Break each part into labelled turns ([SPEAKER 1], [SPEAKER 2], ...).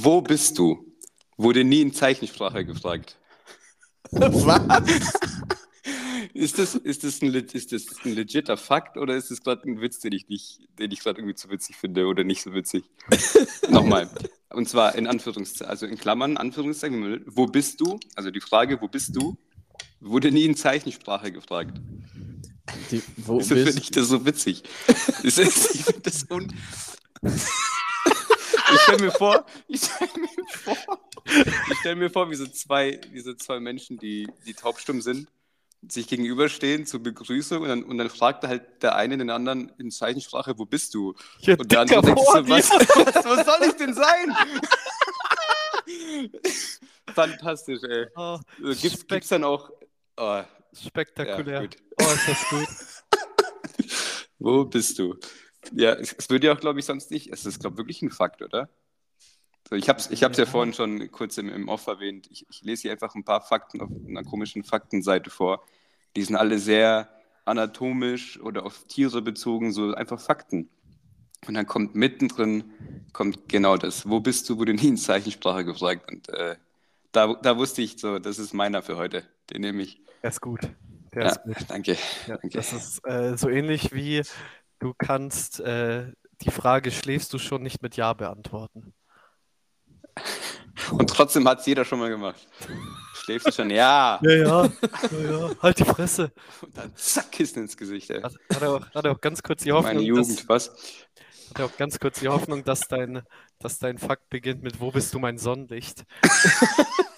[SPEAKER 1] Wo bist du? Wurde nie in Zeichensprache gefragt.
[SPEAKER 2] Was?
[SPEAKER 1] Ist das, ist, das ein, ist das ein legitter Fakt oder ist das gerade ein Witz, den ich nicht, den ich gerade irgendwie zu witzig finde oder nicht so witzig? Nochmal. Und zwar in Anführungszeichen, also in Klammern, Anführungszeichen, wo bist du? Also die Frage, wo bist du? Wurde nie in Zeichensprache gefragt.
[SPEAKER 2] Die, wo
[SPEAKER 1] Wieso finde ich das so witzig? Ich finde das un... Ich stelle mir vor, ich stelle mir vor, ich stell mir vor, wie so zwei, wie so zwei Menschen, die, die taubstumm sind, sich gegenüberstehen zur Begrüßung und dann, und dann fragt halt der eine den anderen in Zeichensprache, wo bist du?
[SPEAKER 2] Ja,
[SPEAKER 1] Und der andere denkt so, was, was, was soll ich denn sein? Fantastisch, ey.
[SPEAKER 2] Oh,
[SPEAKER 1] Gibt es
[SPEAKER 2] Spek-
[SPEAKER 1] dann auch... Oh,
[SPEAKER 2] spektakulär.
[SPEAKER 1] Ja,
[SPEAKER 2] oh, ist das gut.
[SPEAKER 1] Wo bist du? Ja, es, es würde ja auch, glaube ich, sonst nicht. Es ist, glaube ich, wirklich ein Fakt, oder? So, ich habe es ich hab's ja.
[SPEAKER 2] Ja.
[SPEAKER 1] vorhin schon kurz im, im Off erwähnt. Ich, ich lese hier einfach ein paar Fakten auf einer komischen Faktenseite vor. Die sind alle sehr anatomisch oder auf Tiere bezogen, so einfach Fakten. Und dann kommt mittendrin kommt genau das. Wo bist du? Wurde nie in Zeichensprache gefragt. Und äh, da, da wusste ich so, das ist meiner für heute. Den nehme ich.
[SPEAKER 2] Der ist gut. Der
[SPEAKER 1] Ja,
[SPEAKER 2] ist gut.
[SPEAKER 1] danke.
[SPEAKER 2] Ja,
[SPEAKER 1] danke.
[SPEAKER 2] das ist äh, so ähnlich wie du kannst äh, die Frage, schläfst du schon nicht mit Ja beantworten.
[SPEAKER 1] Und trotzdem hat es jeder schon mal gemacht. Schläfst du schon? Ja.
[SPEAKER 2] Ja, ja, ja, ja. Halt die Fresse.
[SPEAKER 1] Und dann zack, Kissen ins Gesicht. Ey.
[SPEAKER 2] Hat, hat, er auch, hat er auch ganz kurz die Hoffnung,
[SPEAKER 1] Meine Jugend,
[SPEAKER 2] dass,
[SPEAKER 1] was?
[SPEAKER 2] hat er auch ganz kurz die Hoffnung, dass dein, dass dein Fakt beginnt mit Wo bist du mein Sonnenlicht?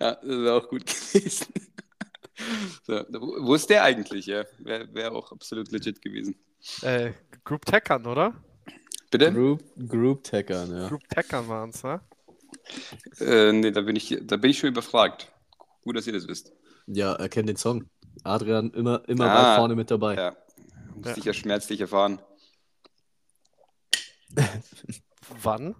[SPEAKER 1] Ja, das wäre auch gut gewesen. So, wo ist der eigentlich? Ja, wäre wär auch absolut legit gewesen.
[SPEAKER 2] Äh, Group Tackern, oder?
[SPEAKER 1] Bitte?
[SPEAKER 3] Group, Group Tackern, ja.
[SPEAKER 2] Group Tackern waren es, ne?
[SPEAKER 1] Äh, nee, da bin, ich, da bin ich schon überfragt. Gut, dass ihr das wisst.
[SPEAKER 3] Ja, erkennt den Song. Adrian immer, immer
[SPEAKER 1] Ah.
[SPEAKER 3] weit vorne mit dabei.
[SPEAKER 1] Ja. Musste
[SPEAKER 2] Ja.
[SPEAKER 1] ich ja schmerzlich erfahren.
[SPEAKER 2] Wann?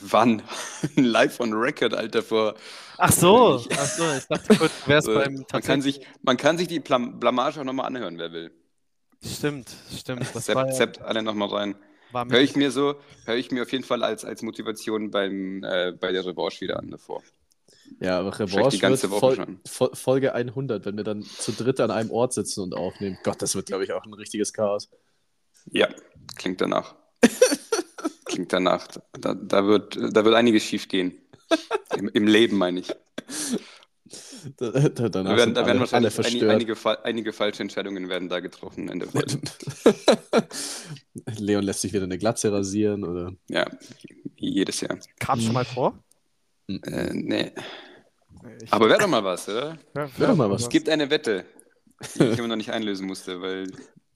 [SPEAKER 1] Wann? Live on Record, Alter, vor.
[SPEAKER 2] Ach so, ach so, ich dachte kurz, du wärst
[SPEAKER 1] Äh,
[SPEAKER 2] beim
[SPEAKER 1] man, kann sich, man kann sich die Blam Blamage auch nochmal anhören, wer will.
[SPEAKER 2] Stimmt, stimmt. Das war,
[SPEAKER 1] Sepp,
[SPEAKER 2] ja-
[SPEAKER 1] Sepp alle nochmal rein.
[SPEAKER 2] war
[SPEAKER 1] Höre ich mir so, höre ich mir auf jeden Fall als, als Motivation beim, äh, bei der Revanche wieder an davor.
[SPEAKER 3] Ja, aber Revanche
[SPEAKER 1] die ganze
[SPEAKER 3] wird
[SPEAKER 1] Woche
[SPEAKER 3] Fol
[SPEAKER 1] schon.
[SPEAKER 3] Fol Folge 100, wenn wir dann zu dritt an einem Ort sitzen und aufnehmen. Gott, das wird, glaube ich, auch ein richtiges Chaos.
[SPEAKER 1] Ja, klingt danach. klingt danach. Da, da, wird, da wird einiges schief gehen. Im, Im Leben, meine ich.
[SPEAKER 3] Da, da,
[SPEAKER 1] Da werden, da werden
[SPEAKER 3] alle, alle
[SPEAKER 1] wahrscheinlich einige,
[SPEAKER 3] verstört.
[SPEAKER 1] einige, einige falsche Entscheidungen werden da getroffen in der.
[SPEAKER 3] Leon lässt sich wieder eine Glatze rasieren oder.
[SPEAKER 1] Ja, jedes Jahr.
[SPEAKER 2] Kam schon mal vor?
[SPEAKER 1] Äh, nee.
[SPEAKER 2] Ich,
[SPEAKER 1] Aber wäre doch mal was, oder?
[SPEAKER 2] ja,
[SPEAKER 3] wär doch mal was.
[SPEAKER 1] Es gibt eine Wette, die ich immer noch nicht einlösen musste, weil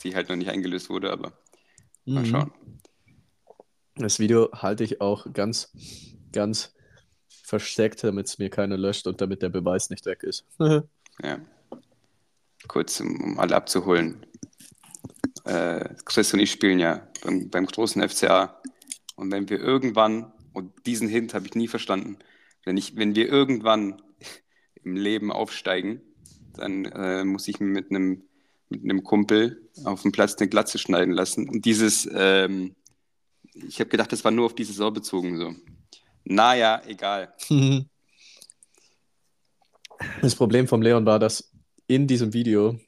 [SPEAKER 1] die halt noch nicht eingelöst wurde, aber mal
[SPEAKER 3] Mhm.
[SPEAKER 1] schauen.
[SPEAKER 3] Das Video halte ich auch ganz, ganz versteckt, damit es mir keiner löscht und damit der Beweis nicht weg ist.
[SPEAKER 1] Ja. Kurz, um, um alle abzuholen. Äh, Chris und ich spielen ja beim, beim großen FCA. Und wenn wir irgendwann, und diesen Hint habe ich nie verstanden, wenn, ich, wenn wir irgendwann im Leben aufsteigen, dann äh, muss ich mir mit einem mit einem Kumpel auf dem Platz eine Glatze schneiden lassen. Und dieses, ähm, ich habe gedacht, das war nur auf die Saison bezogen so. Naja, egal.
[SPEAKER 3] Das Problem vom Leon war, dass in diesem Video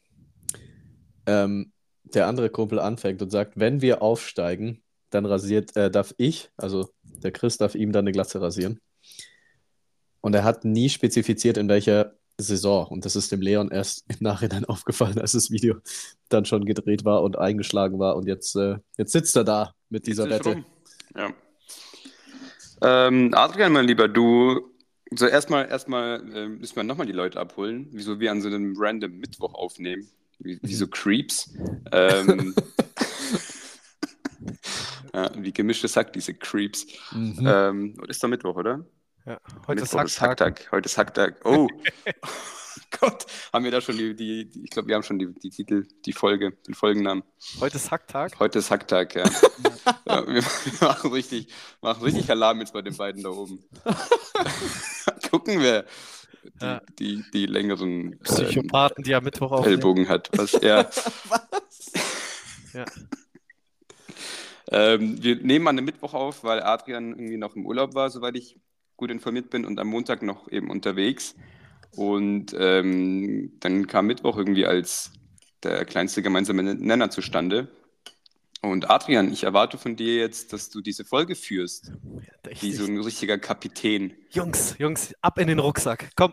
[SPEAKER 3] ähm, der andere Kumpel anfängt und sagt, wenn wir aufsteigen, dann rasiert, äh, darf ich, also der Chris darf ihm dann eine Glatze rasieren. Und er hat nie spezifiziert, in welcher Saison. Und das ist dem Leon erst im Nachhinein aufgefallen, als das Video dann schon gedreht war und eingeschlagen war. Und jetzt, äh, jetzt sitzt er da mit dieser Wette.
[SPEAKER 1] Ja. Ähm, Adrian, mein Lieber, du, so erstmal, erstmal äh, müssen wir nochmal die Leute abholen, wieso wir an so einem random Mittwoch aufnehmen, wie, wie so Creeps. Ähm, ja, wie gemischtes Hack, diese Creeps.
[SPEAKER 3] Mhm.
[SPEAKER 1] Ähm, heute ist doch Mittwoch, oder?
[SPEAKER 2] ja, heute ist
[SPEAKER 1] Mittwoch ist
[SPEAKER 2] Hacktag.
[SPEAKER 1] Hacktag. Heute ist Hacktag. Oh Gott, haben wir da schon die, die, die ich glaube, wir haben schon die, die Titel, die Folge, den Folgennamen.
[SPEAKER 2] Heute ist Hacktag.
[SPEAKER 1] Heute ist Hacktag, ja. ja wir, wir machen richtig, machen richtig Alarm jetzt bei den beiden da oben. Gucken wir, die,
[SPEAKER 2] Ja.
[SPEAKER 1] die, die längeren ähm,
[SPEAKER 2] Psychopathen, die am Mittwoch aufnehmen.
[SPEAKER 1] Ellbogen hat. Was, ja.
[SPEAKER 2] Ja.
[SPEAKER 1] Ähm, wir nehmen an einem Mittwoch auf, weil Adrian irgendwie noch im Urlaub war, soweit ich gut informiert bin, und am Montag noch eben unterwegs. Und ähm, dann kam Mittwoch irgendwie als der kleinste gemeinsame Nenner zustande. Und Adrian, ich erwarte von dir jetzt, dass du diese Folge führst.
[SPEAKER 2] Ich,
[SPEAKER 1] Wie so ein richtiger Kapitän.
[SPEAKER 2] Jungs, Jungs, ab in den Rucksack. Komm,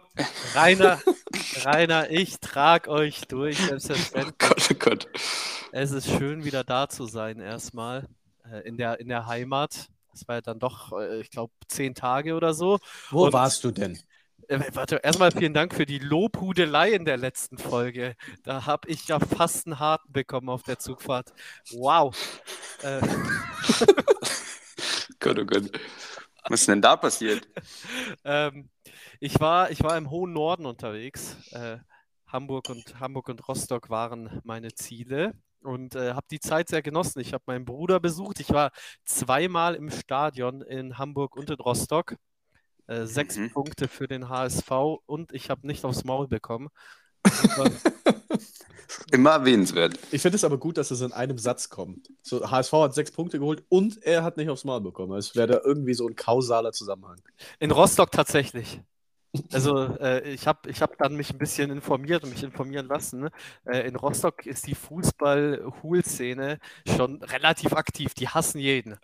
[SPEAKER 2] Rainer, Rainer, ich trag euch durch. Selbstverständlich.
[SPEAKER 1] Gott, oh Gott.
[SPEAKER 2] Es ist schön, wieder da zu sein, erstmal äh, in, der, in der Heimat. Das war ja dann doch, äh, ich glaube, zehn Tage oder so.
[SPEAKER 3] Wo
[SPEAKER 2] Und-
[SPEAKER 3] warst du denn?
[SPEAKER 2] Äh, warte, erstmal vielen Dank für die Lobhudelei in der letzten Folge. Da habe ich ja fast einen Harten bekommen auf der Zugfahrt. Wow. Äh,
[SPEAKER 1] Gott, oh Gott. Was ist denn da passiert?
[SPEAKER 2] ähm, ich, war, ich war im hohen Norden unterwegs. Äh, Hamburg, und, Hamburg und Rostock waren meine Ziele und äh, habe die Zeit sehr genossen. Ich habe meinen Bruder besucht. Ich war zweimal im Stadion in Hamburg und in Rostock. Äh, sechs
[SPEAKER 1] Mhm.
[SPEAKER 2] Punkte für den HSV und ich habe nicht aufs Maul bekommen.
[SPEAKER 1] Immer erwähnenswert.
[SPEAKER 3] Ich finde es aber gut, dass es in einem Satz kommt. So, HSV hat sechs Punkte geholt und er hat nicht aufs Maul bekommen. Es wäre da irgendwie so ein kausaler Zusammenhang.
[SPEAKER 2] In Rostock tatsächlich. Also äh, ich habe ich hab dann mich ein bisschen informiert und mich informieren lassen. Äh, in Rostock ist die Fußball-Hul-Szene schon relativ aktiv. Die hassen jeden.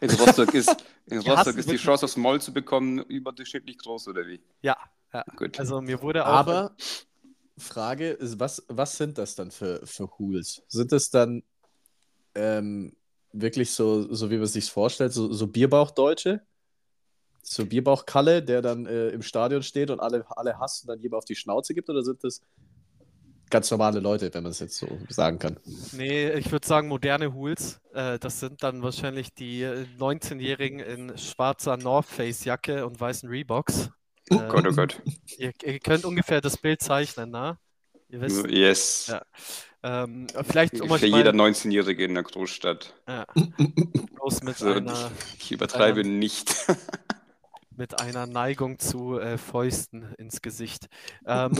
[SPEAKER 1] In Rostock ist, in
[SPEAKER 2] Die
[SPEAKER 1] Rostock ist die Chance aufs Maul zu bekommen überdurchschnittlich groß, oder wie?
[SPEAKER 2] Ja, ja.
[SPEAKER 1] Gut.
[SPEAKER 2] Also mir wurde auch.
[SPEAKER 3] Aber Frage ist, was, was sind das dann für, für Hools? Sind das dann ähm, wirklich so, so wie man sich vorstellt, so, so Bierbauchdeutsche? So Bierbauchkalle, der dann äh, im Stadion steht und alle, alle hasst und dann jemand auf die Schnauze gibt? Oder sind das ganz normale Leute, wenn man es jetzt so sagen kann?
[SPEAKER 2] Nee, ich würde sagen moderne Hools. Äh, das sind dann wahrscheinlich die äh, 19-Jährigen in schwarzer North Face Jacke und weißen Reeboks.
[SPEAKER 1] Oh
[SPEAKER 2] Äh,
[SPEAKER 1] Gott, oh Gott.
[SPEAKER 2] ihr, ihr könnt ungefähr das Bild zeichnen, ne? Ihr wisst,
[SPEAKER 1] Yes.
[SPEAKER 2] Ja. ähm, vielleicht um
[SPEAKER 1] Für jeder 19-Jährige in der Großstadt.
[SPEAKER 2] ja, bloß mit
[SPEAKER 1] So,
[SPEAKER 2] einer
[SPEAKER 1] Ich übertreibe
[SPEAKER 2] einem-
[SPEAKER 1] nicht.
[SPEAKER 2] mit einer Neigung zu äh, Fäusten ins Gesicht. Ähm,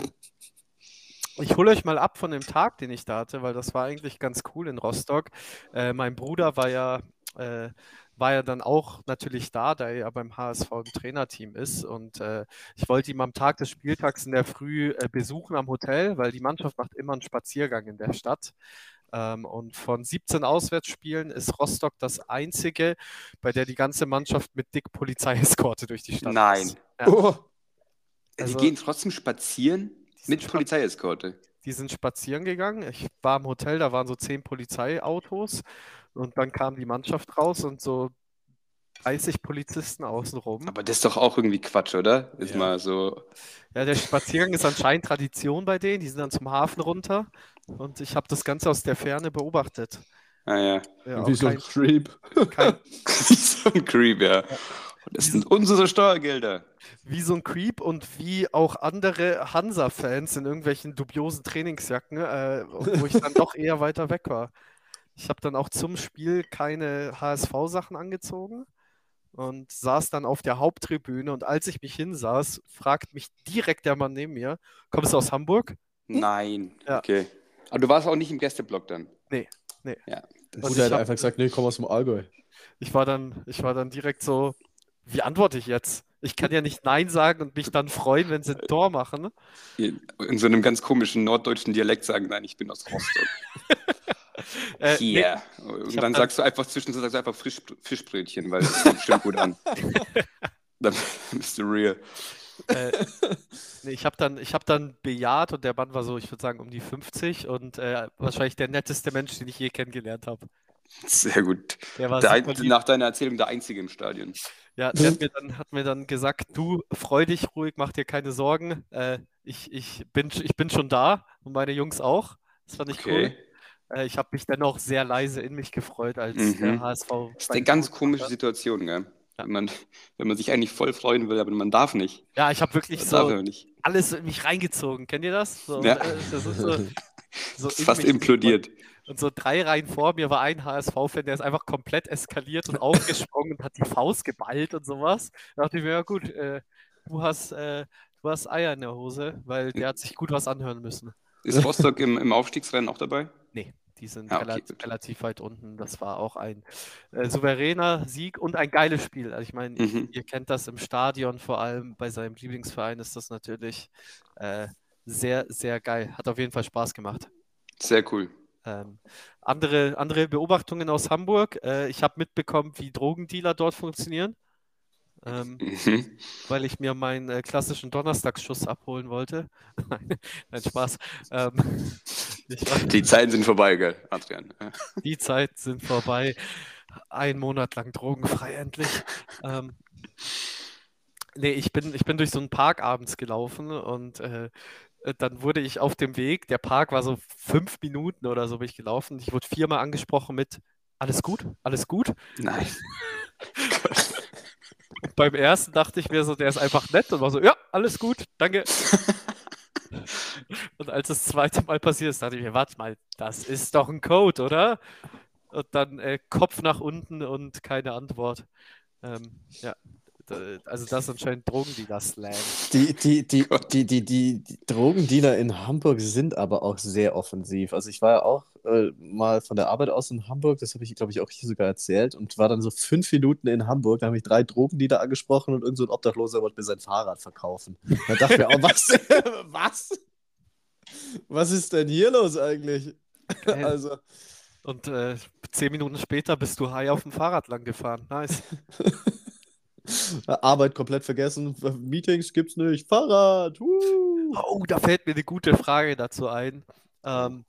[SPEAKER 2] ich hole euch mal ab von dem Tag, den ich da hatte, weil das war eigentlich ganz cool in Rostock. Äh, mein Bruder war ja, äh, war ja dann auch natürlich da, da er ja beim HSV im Trainerteam ist. Und äh, ich wollte ihn am Tag des Spieltags in der Früh äh, besuchen am Hotel, weil die Mannschaft macht immer einen Spaziergang in der Stadt. Ähm, und von 17 Auswärtsspielen ist Rostock das einzige, bei der die ganze Mannschaft mit dick Polizeieskorte durch die Stadt
[SPEAKER 1] Nein.
[SPEAKER 2] ist. Ja.
[SPEAKER 3] Oh,
[SPEAKER 2] Also-
[SPEAKER 1] die gehen trotzdem spazieren mit Polizeieskorte.
[SPEAKER 2] die sind spazieren gegangen. Ich war im Hotel, da waren so zehn Polizeiautos und dann kam die Mannschaft raus und so 30 Polizisten außenrum.
[SPEAKER 1] Aber das ist doch auch irgendwie Quatsch, oder? Ist
[SPEAKER 3] Ja.
[SPEAKER 1] mal so.
[SPEAKER 2] Ja, der Spaziergang ist anscheinend Tradition bei denen. Die sind dann zum Hafen runter und ich habe das Ganze aus der Ferne beobachtet.
[SPEAKER 1] Ah ja.
[SPEAKER 2] Ja,
[SPEAKER 3] wie so ein Creep.
[SPEAKER 2] kein,
[SPEAKER 1] Wie so ein Creep, ja. Und das sind unsere Steuergelder.
[SPEAKER 2] wie so ein Creep und wie auch andere Hansa-Fans in irgendwelchen dubiosen Trainingsjacken, äh, wo ich dann doch eher weiter weg war. Ich habe dann auch zum Spiel keine HSV-Sachen angezogen und saß dann auf der Haupttribüne und als ich mich hinsaß, fragt mich direkt der Mann neben mir, kommst du aus Hamburg?
[SPEAKER 1] Nein.
[SPEAKER 2] Ja.
[SPEAKER 1] Okay. Aber du warst auch nicht im Gästeblock dann.
[SPEAKER 2] Nee, nee.
[SPEAKER 1] Ja.
[SPEAKER 2] Und
[SPEAKER 3] Bruder
[SPEAKER 2] ich
[SPEAKER 3] hat
[SPEAKER 2] hab-
[SPEAKER 3] einfach gesagt, nee, ich komme aus dem Allgäu.
[SPEAKER 2] Ich war dann, ich war dann direkt so, wie antworte ich jetzt? Ich kann ja nicht Nein sagen und mich dann freuen, wenn sie ein Tor machen.
[SPEAKER 1] In so einem ganz komischen norddeutschen Dialekt sagen, nein, ich bin aus Rostock.
[SPEAKER 2] Äh, nee,
[SPEAKER 1] Hier.
[SPEAKER 2] Ich
[SPEAKER 1] Und dann sagst du einfach zwischendurch sagst du einfach Frisch, Fischbrötchen, weil das kommt bestimmt gut an. Dann bist du real.
[SPEAKER 2] Äh, nee, ich habe dann, ich hab dann bejaht und der Mann war so, ich würde sagen, um die 50 und äh, wahrscheinlich der netteste Mensch, den ich je kennengelernt habe.
[SPEAKER 1] Sehr gut. Ein, nach deiner Erzählung der Einzige im Stadion.
[SPEAKER 2] Ja, der hat mir dann, hat mir dann gesagt, du freu dich ruhig, mach dir keine Sorgen. Äh, ich, ich, bin, ich bin schon da und meine Jungs auch. Das fand ich cool.
[SPEAKER 1] Okay.
[SPEAKER 2] Äh, ich habe mich dennoch sehr leise in mich gefreut, als
[SPEAKER 1] Mhm.
[SPEAKER 2] der HSV.
[SPEAKER 1] Das ist eine ganz komische. Situation, gell?
[SPEAKER 2] Ja.
[SPEAKER 1] Wenn, man, wenn man sich eigentlich voll freuen will, aber man darf nicht.
[SPEAKER 2] Ja, ich habe wirklich
[SPEAKER 1] darf
[SPEAKER 2] so alles in mich reingezogen. Kennt ihr das? So,
[SPEAKER 1] Ja.
[SPEAKER 2] äh, das ist so, so
[SPEAKER 1] Das ist fast implodiert.
[SPEAKER 2] Und so drei Reihen vor mir war ein HSV-Fan, der ist einfach komplett eskaliert und aufgesprungen und hat die Faust geballt und sowas. Da dachte ich mir, ja gut, äh, du hast, äh, du hast Eier in der Hose, weil der hat sich gut was anhören müssen.
[SPEAKER 1] Ist Rostock im, im Aufstiegsrennen auch dabei?
[SPEAKER 2] Die sind
[SPEAKER 1] Ah, okay,
[SPEAKER 2] relativ, relativ weit unten. Das war auch ein äh, souveräner Sieg und ein geiles Spiel. Also ich meine,
[SPEAKER 1] Mhm.
[SPEAKER 2] ihr kennt das im Stadion, vor allem bei seinem Lieblingsverein ist das natürlich äh, sehr, sehr geil. Hat auf jeden Fall Spaß gemacht.
[SPEAKER 1] Sehr cool.
[SPEAKER 2] Ähm, andere, andere Beobachtungen aus Hamburg. Äh, ich habe mitbekommen, wie Drogendealer dort funktionieren, ähm,
[SPEAKER 1] Mhm.
[SPEAKER 2] weil ich mir meinen äh, klassischen Donnerstagsschuss abholen wollte. Nein, Spaß. Ähm, war,
[SPEAKER 1] Die Zeiten sind vorbei, gell, Adrian.
[SPEAKER 2] die Zeit sind vorbei. Ein Monat lang drogenfrei endlich. Ähm, nee, ich bin, ich bin durch so einen Park abends gelaufen und äh, dann wurde ich auf dem Weg, der Park war so fünf Minuten oder so bin ich gelaufen. Ich wurde viermal angesprochen mit alles gut, alles gut.
[SPEAKER 1] Nein.
[SPEAKER 2] Beim ersten dachte ich mir so, der ist einfach nett und war so, ja, alles gut, danke. Und als das zweite Mal passiert ist, dachte ich mir, warte mal, das ist doch ein Code, oder? Und dann äh, Kopf nach unten und keine Antwort. Ähm, ja, also das ist anscheinend Drogendealer-Slang.
[SPEAKER 3] Die, die, die, die, die, die, die Drogendealer in Hamburg sind aber auch sehr offensiv. Also ich war ja auch äh, mal von der Arbeit aus in Hamburg, das habe ich, glaube ich, auch hier sogar erzählt und war dann so fünf Minuten in Hamburg, da habe ich drei Drogendealer angesprochen und irgend so ein Obdachloser wollte mir sein Fahrrad verkaufen. Da dachte ich mir auch, was? was? Was ist denn hier los eigentlich? Also,
[SPEAKER 2] Und äh, zehn Minuten später bist du high auf dem Fahrrad lang gefahren. Nice.
[SPEAKER 3] Arbeit komplett vergessen, Meetings gibt's nicht, Fahrrad. Uh.
[SPEAKER 2] Oh, da fällt mir eine gute Frage dazu ein. Ähm,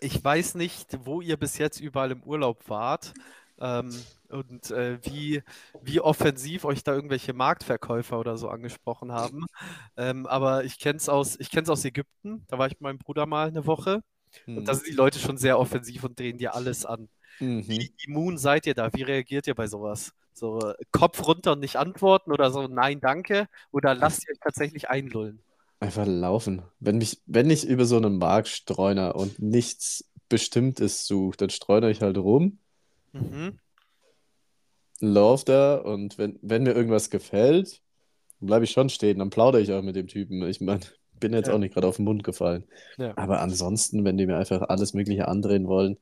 [SPEAKER 2] ich weiß nicht, wo ihr bis jetzt überall im Urlaub wart ähm, und äh, wie, wie offensiv euch da irgendwelche Marktverkäufer oder so angesprochen haben. Ähm, aber ich kenne es aus, ich kenn's aus Ägypten. Da war ich mit meinem Bruder mal eine Woche. Und da sind die Leute schon sehr offensiv und drehen dir alles an.
[SPEAKER 3] Mhm.
[SPEAKER 2] Wie immun seid ihr da? Wie reagiert ihr bei sowas? So Kopf runter und nicht antworten oder so Nein, danke? Oder lasst ihr euch tatsächlich einlullen?
[SPEAKER 3] Einfach laufen. Wenn mich, wenn ich über so einen Markt streune und nichts Bestimmtes suche, dann streune ich halt rum,
[SPEAKER 2] Mhm.
[SPEAKER 3] lauf da und wenn, wenn mir irgendwas gefällt, bleibe ich schon stehen, dann plaudere ich auch mit dem Typen. Ich meine, bin jetzt
[SPEAKER 2] Ja.
[SPEAKER 3] auch nicht gerade auf den Mund gefallen.
[SPEAKER 2] Ja.
[SPEAKER 3] Aber ansonsten, wenn die mir einfach alles Mögliche andrehen wollen,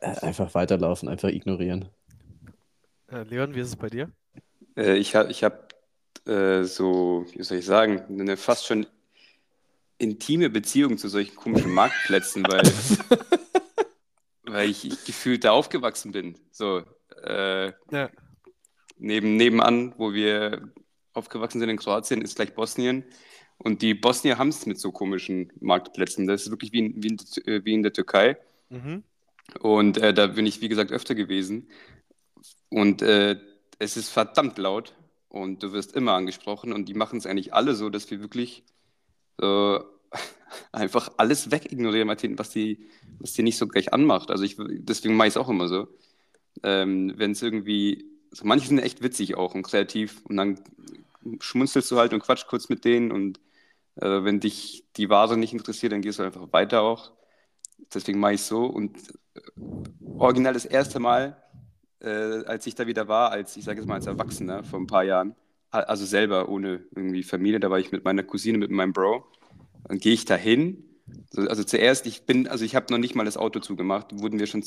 [SPEAKER 3] äh, einfach weiterlaufen, einfach ignorieren.
[SPEAKER 2] Äh, Leon, wie ist es bei dir?
[SPEAKER 1] Äh, ich habe ich hab, äh, so, wie soll ich sagen, eine fast schon intime Beziehung zu solchen komischen Marktplätzen, weil, weil ich, ich gefühlt da aufgewachsen bin. So, äh,
[SPEAKER 2] Ja.
[SPEAKER 1] neben, nebenan, wo wir aufgewachsen sind in Kroatien, ist gleich Bosnien. Und die Bosnier haben es mit so komischen Marktplätzen. Das ist wirklich wie in, wie in, äh, wie in der Türkei.
[SPEAKER 2] Mhm.
[SPEAKER 1] Und äh, da bin ich, wie gesagt, öfter gewesen. Und äh, es ist verdammt laut und du wirst immer angesprochen. Und die machen es eigentlich alle so, dass wir wirklich so einfach alles wegignorieren, Martin, was die, was die nicht so gleich anmacht. Also ich, deswegen mache ich es auch immer so. Ähm, Wenn es irgendwie, so manche sind echt witzig auch und kreativ und dann schmunzelst du halt und quatsch kurz mit denen und äh, wenn dich die Ware nicht interessiert, dann gehst du einfach weiter auch. Deswegen mache ich es so und äh, original das erste Mal, äh, als ich da wieder war, als ich sage jetzt mal als Erwachsener vor ein paar Jahren, also selber ohne irgendwie Familie, da war ich mit meiner Cousine, mit meinem Bro, dann gehe ich da hin. So, Also zuerst, ich bin, also ich habe noch nicht mal das Auto zugemacht, wurden wir schon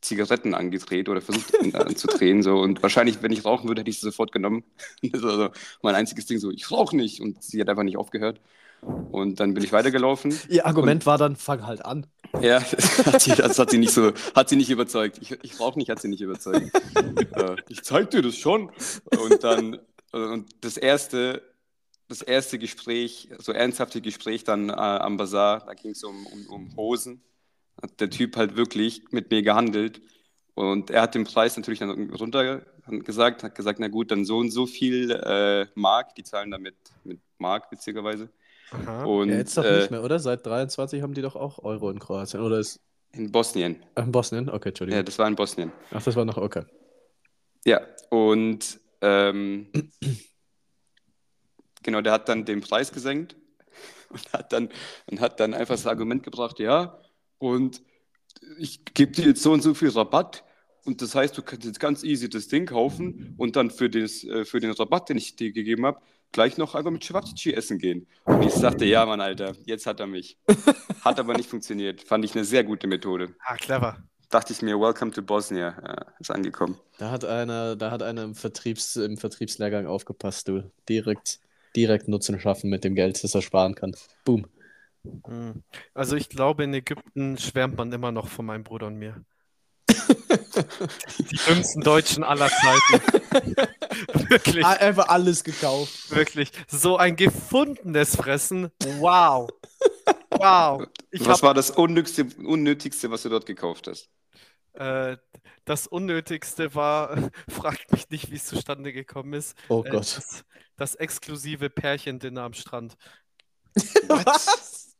[SPEAKER 1] Zigaretten angedreht oder versucht anzudrehen. So. Und wahrscheinlich, wenn ich rauchen würde, hätte ich sie sofort genommen. Das war so mein einziges Ding, so, ich rauche nicht. Und sie hat einfach nicht aufgehört. Und dann bin ich weitergelaufen.
[SPEAKER 3] Ihr Argument war dann, fang halt an.
[SPEAKER 1] Ja, das hat sie, das hat sie nicht so, hat sie nicht überzeugt. Ich, ich rauche nicht, hat sie nicht überzeugt. äh, ich zeig dir das schon. Und dann, und das erste, das erste Gespräch, so ernsthafte Gespräch dann äh, am Bazar, da ging es um, um, um Hosen. Hat der Typ halt wirklich mit mir gehandelt. Und er hat den Preis natürlich dann runter gesagt, hat gesagt, na gut, dann so und so viel äh, Mark, die zahlen damit mit Mark witzigerweise.
[SPEAKER 2] Aha.
[SPEAKER 1] Und
[SPEAKER 3] Ja, jetzt doch
[SPEAKER 1] äh,
[SPEAKER 3] nicht mehr, oder? Seit 23 haben die doch auch Euro in Kroatien. Oder ist
[SPEAKER 1] in Bosnien.
[SPEAKER 3] in Bosnien? Okay, Entschuldigung.
[SPEAKER 1] Ja, das war in Bosnien.
[SPEAKER 3] Ach, das war noch okay.
[SPEAKER 1] Ja, und ähm, genau, der hat dann den Preis gesenkt und hat dann, und hat dann einfach das Argument gebracht, ja, und ich gebe dir jetzt so und so viel Rabatt und das heißt, du kannst jetzt ganz easy das Ding kaufen und dann für, das, äh, für den Rabatt, den ich dir gegeben habe, gleich noch einfach mit Cevapcici essen gehen. Und ich sagte, ja, Mann, Alter, jetzt hat er mich. Hat aber nicht funktioniert. Fand ich eine sehr gute Methode.
[SPEAKER 2] Ah, clever.
[SPEAKER 1] Dachte ich mir, welcome to Bosnia. Ja, ist angekommen.
[SPEAKER 3] Da hat einer, da hat einer im, Vertriebs, im Vertriebslehrgang aufgepasst, du. Direkt, direkt Nutzen schaffen mit dem Geld, das er sparen kann. Boom.
[SPEAKER 2] Hm. Also ich glaube, in Ägypten schwärmt man immer noch von meinem Bruder und mir. Die dümmsten Deutschen aller Zeiten. wirklich,
[SPEAKER 3] Einfach alles gekauft.
[SPEAKER 2] wirklich. So ein gefundenes Fressen. Wow. Wow. Ich
[SPEAKER 1] was
[SPEAKER 2] hab,
[SPEAKER 1] war das Unnötigste, Unnötigste, was du dort gekauft hast?
[SPEAKER 2] äh, das Unnötigste war, fragt mich nicht, wie es zustande gekommen ist.
[SPEAKER 3] Oh
[SPEAKER 2] äh,
[SPEAKER 3] Gott.
[SPEAKER 2] Das, das exklusive Pärchendinner am Strand.
[SPEAKER 3] Was?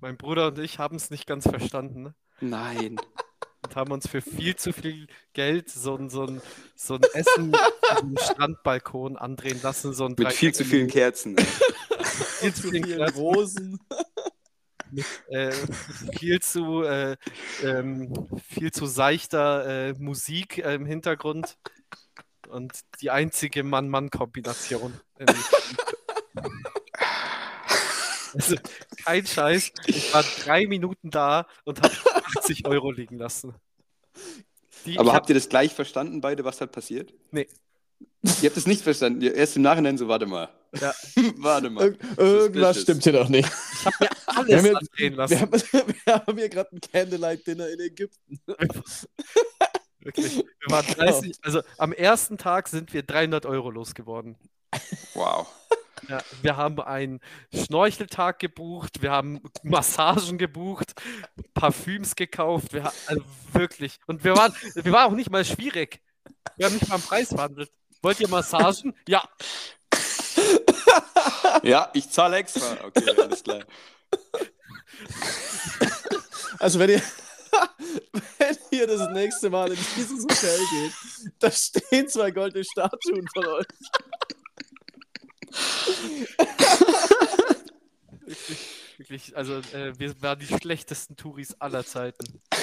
[SPEAKER 2] Mein Bruder und ich haben es nicht ganz verstanden. Ne?
[SPEAKER 1] Nein.
[SPEAKER 2] Und haben uns für viel zu viel Geld so ein, so ein, so ein Essen am Strandbalkon andrehen lassen. So ein
[SPEAKER 1] Mit viel zu vielen Kerzen.
[SPEAKER 2] viel zu vielen Kerzen,
[SPEAKER 3] Rosen.
[SPEAKER 2] äh, viel zu äh, ähm, viel zu seichter äh, Musik im Hintergrund und die einzige Mann-Mann-Kombination. Also, kein Scheiß. Ich war drei Minuten da und habe 80 Euro liegen lassen. Die,
[SPEAKER 1] Aber habt ihr das gleich verstanden, beide, was halt passiert?
[SPEAKER 2] Nee.
[SPEAKER 1] Ihr habt es nicht verstanden. Ihr erst im Nachhinein so, warte mal.
[SPEAKER 2] Ja.
[SPEAKER 1] warte mal.
[SPEAKER 3] Ir irgendwas stimmt hier doch nicht.
[SPEAKER 2] Ich habe mir
[SPEAKER 3] Wir
[SPEAKER 2] alles
[SPEAKER 3] haben jetzt-
[SPEAKER 2] andrehen lassen.
[SPEAKER 3] Wir haben, wir haben hier gerade ein Candlelight-Dinner in Ägypten.
[SPEAKER 2] Wirklich. Wir waren 30, also am ersten Tag sind wir 300 Euro losgeworden.
[SPEAKER 1] Wow.
[SPEAKER 2] Ja, wir haben einen Schnorcheltag gebucht, wir haben Massagen gebucht, Parfüms gekauft, wir ha- also wirklich. Und wir waren, wir waren auch nicht mal schwierig. Wir haben nicht mal am Preis verhandelt. Wollt ihr Massagen? Ja.
[SPEAKER 1] Ja, ich zahle extra. Okay, alles klar.
[SPEAKER 3] Also wenn ihr, wenn ihr das nächste Mal in dieses Hotel geht, da stehen zwei goldene Statuen von euch.
[SPEAKER 2] Wirklich, wirklich also äh, wir waren die schlechtesten Touris aller Zeiten.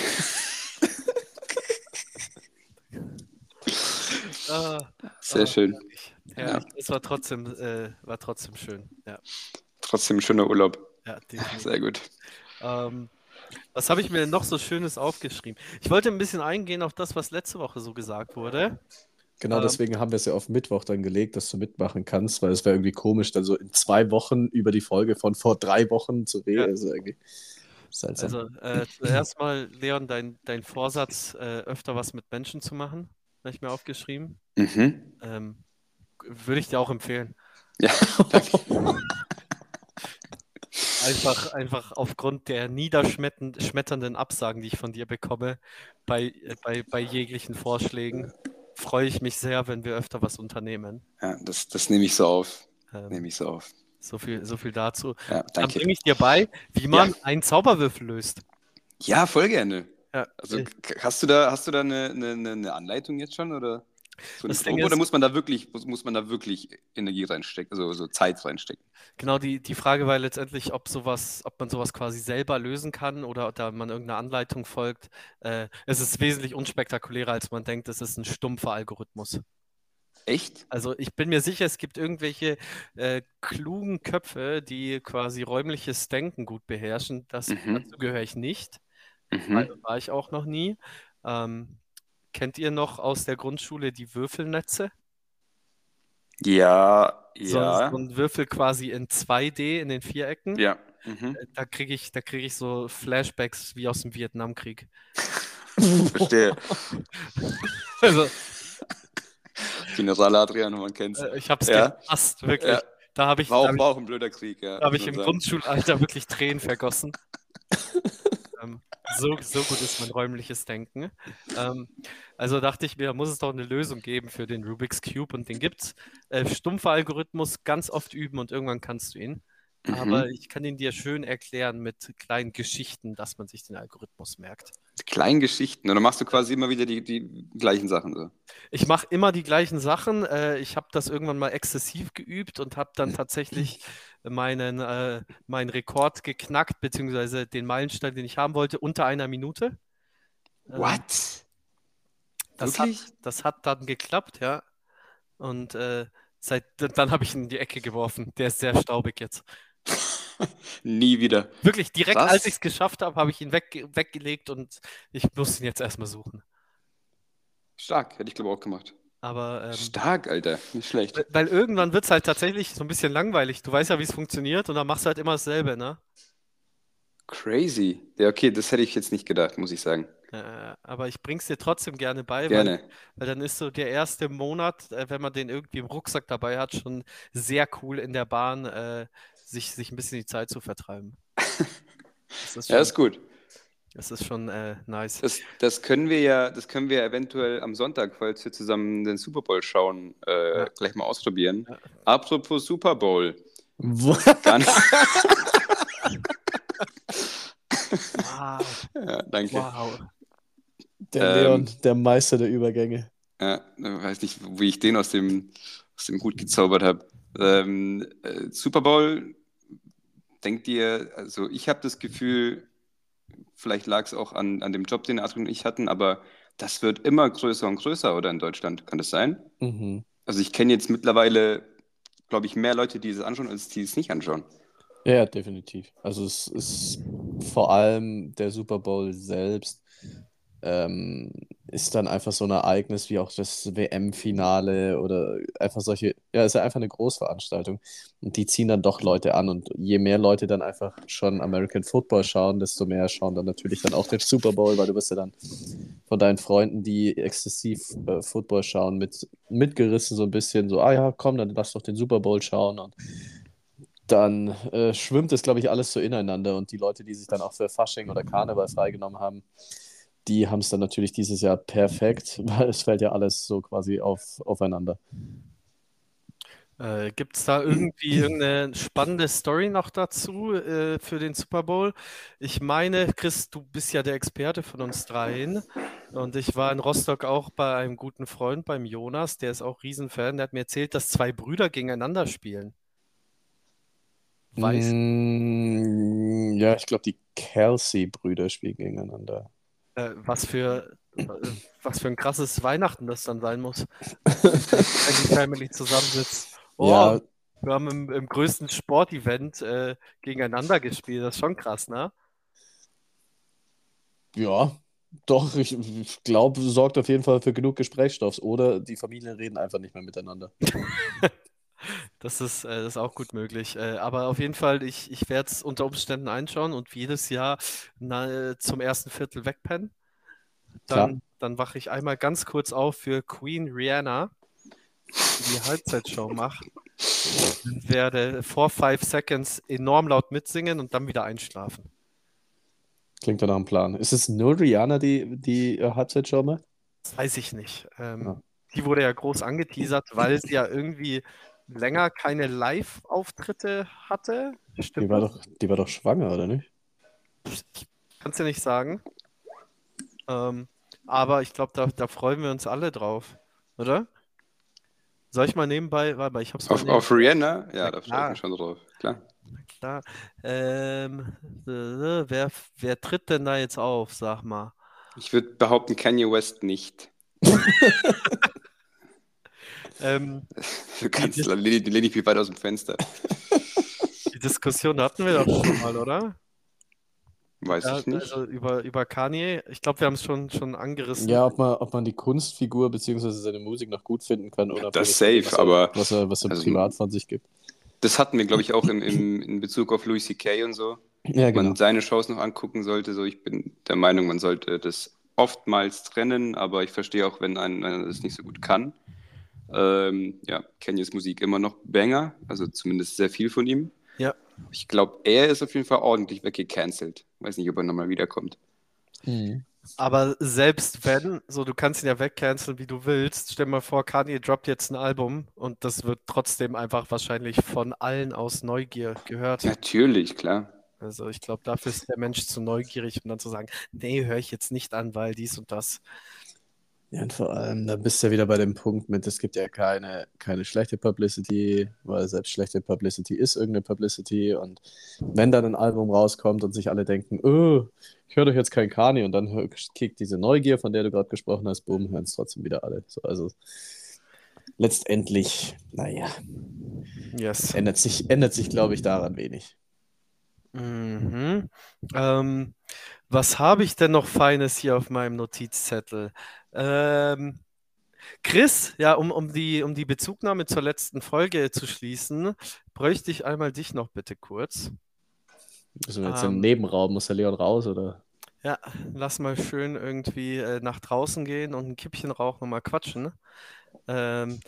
[SPEAKER 2] ah,
[SPEAKER 1] Sehr
[SPEAKER 2] ah,
[SPEAKER 1] schön.
[SPEAKER 2] herrlich, herrlich. Es war trotzdem, äh, war trotzdem schön. Ja,
[SPEAKER 1] Trotzdem ein schöner Urlaub.
[SPEAKER 2] ja, definitiv.
[SPEAKER 1] Sehr gut.
[SPEAKER 2] Ähm, was habe ich mir denn noch so Schönes aufgeschrieben? Ich wollte ein bisschen eingehen auf das, was letzte Woche so gesagt wurde.
[SPEAKER 3] Genau
[SPEAKER 2] Ähm.
[SPEAKER 3] deswegen haben wir es ja auf Mittwoch dann gelegt, dass du mitmachen kannst, weil es wäre irgendwie komisch, dann so in zwei Wochen über die Folge von vor drei Wochen zu reden.
[SPEAKER 2] Ja.
[SPEAKER 3] Also irgendwie seltsam.
[SPEAKER 2] Also äh, zuerst mal, Leon, dein, dein Vorsatz, äh, öfter was mit Menschen zu machen, habe ich mir aufgeschrieben.
[SPEAKER 1] Mhm.
[SPEAKER 2] Ähm, würde ich dir auch empfehlen.
[SPEAKER 1] Ja.
[SPEAKER 2] Einfach, einfach aufgrund der niederschmetternden Absagen, die ich von dir bekomme, bei, äh, bei, bei jeglichen Vorschlägen, freue ich mich sehr, wenn wir öfter was unternehmen.
[SPEAKER 1] ja das, das nehme ich so auf.
[SPEAKER 2] Ähm,
[SPEAKER 1] Nehme ich so auf.
[SPEAKER 2] so, viel, so viel dazu.
[SPEAKER 1] Ja,
[SPEAKER 2] Dann bringe ich dir bei, wie man einen Zauberwürfel löst.
[SPEAKER 1] Ja, voll gerne.
[SPEAKER 2] Ja,
[SPEAKER 1] Also hast du da, hast du da eine, eine, eine Anleitung jetzt schon oder? So
[SPEAKER 2] Das
[SPEAKER 1] Probe, oder
[SPEAKER 2] ist-
[SPEAKER 1] muss man da wirklich, muss, muss man da wirklich Energie reinstecken, also so Zeit reinstecken?
[SPEAKER 2] Genau, die, die Frage war letztendlich, ob sowas, ob man sowas quasi selber lösen kann oder ob da man irgendeiner Anleitung folgt. Äh, es ist wesentlich unspektakulärer, als man denkt. Es ist ein stumpfer Algorithmus.
[SPEAKER 1] Echt?
[SPEAKER 2] Also ich bin mir sicher, es gibt irgendwelche äh, klugen Köpfe, die quasi räumliches Denken gut beherrschen. Das,
[SPEAKER 1] Mhm.
[SPEAKER 2] Dazu gehöre ich nicht.
[SPEAKER 1] Mhm.
[SPEAKER 2] War, war ich auch noch nie. Ähm, kennt ihr noch aus der Grundschule die Würfelnetze?
[SPEAKER 1] Ja,
[SPEAKER 2] So,
[SPEAKER 1] ja,
[SPEAKER 2] so ein Würfel quasi in 2D in den Vierecken.
[SPEAKER 1] ja. Mhm.
[SPEAKER 2] Da kriege ich, da kriege ich so Flashbacks wie aus dem Vietnamkrieg.
[SPEAKER 1] Verstehe.
[SPEAKER 2] Also,
[SPEAKER 1] General Adrian, man kennt's.
[SPEAKER 2] äh, ich habe es
[SPEAKER 1] Ja.
[SPEAKER 2] gehasst, wirklich.
[SPEAKER 1] Ja.
[SPEAKER 2] Da habe ich,
[SPEAKER 1] War
[SPEAKER 2] da
[SPEAKER 1] auch,
[SPEAKER 2] ich,
[SPEAKER 1] war auch ein blöder Krieg, ja.
[SPEAKER 2] da hab
[SPEAKER 1] muss
[SPEAKER 2] ich im
[SPEAKER 1] sagen.
[SPEAKER 2] Grundschulalter wirklich Tränen vergossen. So, so gut ist mein räumliches Denken. Ähm, also dachte ich mir, muss es doch eine Lösung geben für den Rubik's Cube und den gibt's. Äh, stumpfer Algorithmus, ganz oft üben und irgendwann kannst du ihn. Aber
[SPEAKER 1] Mhm.
[SPEAKER 2] ich kann ihn dir schön erklären mit kleinen Geschichten, dass man sich den Algorithmus merkt.
[SPEAKER 1] Kleinen Geschichten. Oder machst du quasi immer wieder die, die gleichen Sachen so?
[SPEAKER 2] Ich mache immer die gleichen Sachen. Äh, ich habe das irgendwann mal exzessiv geübt und habe dann tatsächlich meinen, äh, meinen Rekord geknackt, beziehungsweise den Meilenstein, den ich haben wollte, unter einer Minute. Ähm,
[SPEAKER 1] What?
[SPEAKER 2] Das hat, das hat dann geklappt, ja. Und äh, Seit, dann habe ich ihn in die Ecke geworfen. Der ist sehr staubig jetzt.
[SPEAKER 1] Nie wieder.
[SPEAKER 2] Wirklich, direkt
[SPEAKER 1] Krass.
[SPEAKER 2] als ich es geschafft habe, habe ich ihn weg, weggelegt und ich muss ihn jetzt erstmal suchen.
[SPEAKER 1] Stark, hätte ich glaube auch gemacht.
[SPEAKER 2] Aber ähm,
[SPEAKER 1] Stark, Alter. Nicht schlecht.
[SPEAKER 2] weil- weil irgendwann wird es halt tatsächlich so ein bisschen langweilig. Du weißt ja, wie es funktioniert und dann machst du halt immer dasselbe, ne?
[SPEAKER 1] Crazy. Ja, okay, das hätte ich jetzt nicht gedacht, muss ich sagen.
[SPEAKER 2] Äh, aber ich bring's dir trotzdem gerne bei, weil,
[SPEAKER 1] Gerne.
[SPEAKER 2] weil dann ist so der erste Monat, äh, wenn man den irgendwie im Rucksack dabei hat, schon sehr cool in der Bahn, äh, sich, sich ein bisschen die Zeit zu vertreiben. Das ist
[SPEAKER 1] Ja, ist gut.
[SPEAKER 2] Das ist schon äh, nice.
[SPEAKER 1] Das, das können wir ja, das können wir eventuell am Sonntag, falls wir zusammen den Super Bowl schauen, äh,
[SPEAKER 2] Ja.
[SPEAKER 1] gleich mal ausprobieren.
[SPEAKER 2] Ja.
[SPEAKER 1] Apropos Super Bowl.
[SPEAKER 2] Wow,
[SPEAKER 1] ja, danke.
[SPEAKER 2] wow.
[SPEAKER 3] Der
[SPEAKER 1] Ähm,
[SPEAKER 3] Leon, der Meister der Übergänge.
[SPEAKER 1] Ja, ich weiß nicht, wie ich den aus dem, aus dem Hut gezaubert habe. Ähm, äh, Super Bowl, denkt ihr, also ich habe das Gefühl, vielleicht lag es auch an, an dem Job, den Adrian und ich hatten, aber das wird immer größer und größer, oder in Deutschland? Kann das sein?
[SPEAKER 3] Mhm.
[SPEAKER 1] Also ich kenne jetzt mittlerweile, glaube ich, mehr Leute, die es anschauen, als die es nicht anschauen.
[SPEAKER 3] Ja, definitiv. Also es ist vor allem der Super Bowl selbst ähm, ist dann einfach so ein Ereignis wie auch das WM-Finale oder einfach solche, ja, ist ja einfach eine Großveranstaltung und die ziehen dann doch Leute an und je mehr Leute dann einfach schon American Football schauen, desto mehr schauen dann natürlich dann auch den Super Bowl, weil du wirst ja dann von deinen Freunden, die exzessiv äh, Football schauen, mit, mitgerissen so ein bisschen, so, ah ja, komm, dann lass doch den Super Bowl schauen und dann äh, schwimmt es, glaube ich, alles so ineinander. Und die Leute, die sich dann auch für Fasching oder Karneval freigenommen haben, die haben es dann natürlich dieses Jahr perfekt, weil es fällt ja alles so quasi auf, aufeinander.
[SPEAKER 2] Äh, gibt es da irgendwie irgendeine spannende Story noch dazu äh, für den Super Bowl? Ich meine, Chris, du bist ja der Experte von uns dreien. Und ich war in Rostock auch bei einem guten Freund, beim Jonas, der ist auch Riesenfan. Der hat mir erzählt, dass zwei Brüder gegeneinander spielen. Weiß,
[SPEAKER 3] Mm, ja, ich glaube, die Kelsey-Brüder spielen gegeneinander.
[SPEAKER 2] Äh, was für, äh, was für ein krasses Weihnachten das dann sein muss, wenn die Family zusammensitzt. Oh,
[SPEAKER 3] Ja,
[SPEAKER 2] wir haben im, im größten Sportevent äh, gegeneinander gespielt. Das ist schon krass, ne?
[SPEAKER 3] ja, doch, ich, ich glaube, sorgt auf jeden Fall für genug Gesprächsstoff. Oder die Familien reden einfach nicht mehr miteinander.
[SPEAKER 2] Das ist, äh, das ist auch gut möglich. Äh, aber auf jeden Fall, ich, ich werde es unter Umständen einschauen und wie jedes Jahr na, zum ersten Viertel wegpennen.
[SPEAKER 3] Klar.
[SPEAKER 2] Dann, dann wache ich einmal ganz kurz auf für Queen Rihanna, die die Halbzeitshow macht. Und werde vor five Seconds enorm laut mitsingen und dann wieder einschlafen.
[SPEAKER 3] Klingt doch nach einem Plan. Ist es nur Rihanna, die die äh, Halbzeitshow macht?
[SPEAKER 2] Das weiß ich nicht. Ähm,
[SPEAKER 3] Ja.
[SPEAKER 2] Die wurde ja groß angeteasert, weil sie ja irgendwie länger keine Live-Auftritte hatte.
[SPEAKER 3] Die
[SPEAKER 2] Stimmt
[SPEAKER 3] war
[SPEAKER 2] das?
[SPEAKER 3] doch, die war doch schwanger, oder nicht?
[SPEAKER 2] Kannst du nicht sagen. Ähm, aber ich glaube, da, da freuen wir uns alle drauf, oder? Soll ich mal nebenbei, warte mal, ich hab's
[SPEAKER 1] Auf, auf Rihanna? Ja, da freue ich
[SPEAKER 2] klar.
[SPEAKER 1] mich schon drauf. Klar.
[SPEAKER 2] klar. Ähm, äh, wer, wer tritt denn da jetzt auf, sag mal?
[SPEAKER 1] Ich würde behaupten, Kanye West nicht.
[SPEAKER 2] Ähm,
[SPEAKER 1] Du kannst lehn lehn dich viel weit aus dem Fenster.
[SPEAKER 2] die Diskussion hatten wir doch schon mal, oder?
[SPEAKER 1] Weiß
[SPEAKER 2] Ja,
[SPEAKER 1] ich nicht.
[SPEAKER 2] also über, über Kanye. Ich glaube, wir haben es schon, schon angerissen.
[SPEAKER 3] Ja, ob man, ob man die Kunstfigur bzw. seine Musik noch gut finden kann, unabhängig
[SPEAKER 1] Das safe,
[SPEAKER 3] was er,
[SPEAKER 1] aber
[SPEAKER 3] was er, was er
[SPEAKER 1] also-
[SPEAKER 3] privat von sich gibt.
[SPEAKER 1] Das hatten wir, glaube ich, auch in, in, in Bezug auf Louis C.K. und so.
[SPEAKER 3] Ja, genau.
[SPEAKER 1] man seine Shows noch angucken sollte. So, ich bin der Meinung, man sollte das oftmals trennen, aber ich verstehe auch, wenn ein- einer das nicht so gut kann. Ähm, ja, Kanyes Musik immer noch Banger, also zumindest sehr viel von ihm.
[SPEAKER 2] Ja.
[SPEAKER 1] Ich glaube, er ist auf jeden Fall ordentlich weggecancelt. Weiß nicht, ob er nochmal wiederkommt.
[SPEAKER 3] Mhm.
[SPEAKER 2] Aber selbst wenn, so du kannst ihn ja wegcanceln, wie du willst. Stell dir mal vor, Kanye droppt jetzt ein Album und das wird trotzdem einfach wahrscheinlich von allen aus Neugier gehört.
[SPEAKER 1] Natürlich, klar.
[SPEAKER 2] Also ich glaube, dafür ist der Mensch zu neugierig, um dann zu sagen, nee, höre ich jetzt nicht an, weil dies und das.
[SPEAKER 3] Ja, und vor allem, da bist du ja wieder bei dem Punkt mit, es gibt ja keine, keine schlechte Publicity, weil selbst schlechte Publicity ist irgendeine Publicity. Und wenn dann ein Album rauskommt und sich alle denken, oh, ich höre doch jetzt kein Kanye und dann kickt diese Neugier, von der du gerade gesprochen hast, boom, hören es trotzdem wieder alle. So, also, letztendlich, naja,
[SPEAKER 2] Yes.
[SPEAKER 3] ändert sich, ändert sich, glaube ich, daran wenig.
[SPEAKER 2] Mhm. Ähm, was habe ich denn noch Feines hier auf meinem Notizzettel? Ähm, Chris, ja, um, um die, um die Bezugnahme zur letzten Folge zu schließen, bräuchte ich einmal dich noch bitte kurz.
[SPEAKER 3] Müssen wir jetzt im
[SPEAKER 2] Ähm.
[SPEAKER 3] Nebenraum, muss der Leon raus, oder?
[SPEAKER 2] Ja, lass mal schön irgendwie äh, nach draußen gehen und ein Kippchen rauchen und mal quatschen. Ähm,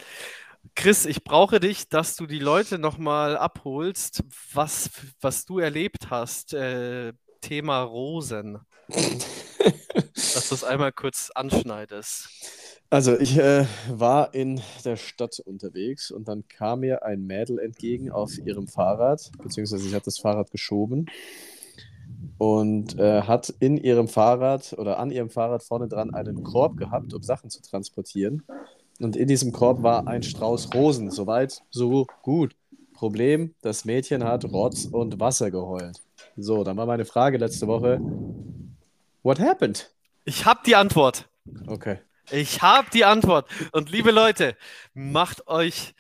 [SPEAKER 2] Chris, ich brauche dich, dass du die Leute nochmal abholst, was, was du erlebt hast. Äh, Thema Rosen. Dass du es einmal kurz anschneidest.
[SPEAKER 3] Also, ich äh, war in der Stadt unterwegs und dann kam mir ein Mädel entgegen auf ihrem Fahrrad, beziehungsweise sie hat das Fahrrad geschoben und äh, hat in ihrem Fahrrad oder an ihrem Fahrrad vorne dran einen Korb gehabt, um Sachen zu transportieren. Und in diesem Korb war ein Strauß Rosen. Soweit, so gut. Problem, das Mädchen hat Rotz und Wasser geheult. So, dann war meine Frage letzte Woche: What happened?
[SPEAKER 2] Ich habe die Antwort.
[SPEAKER 3] Okay.
[SPEAKER 2] Ich habe die Antwort. Und liebe Leute, macht euch,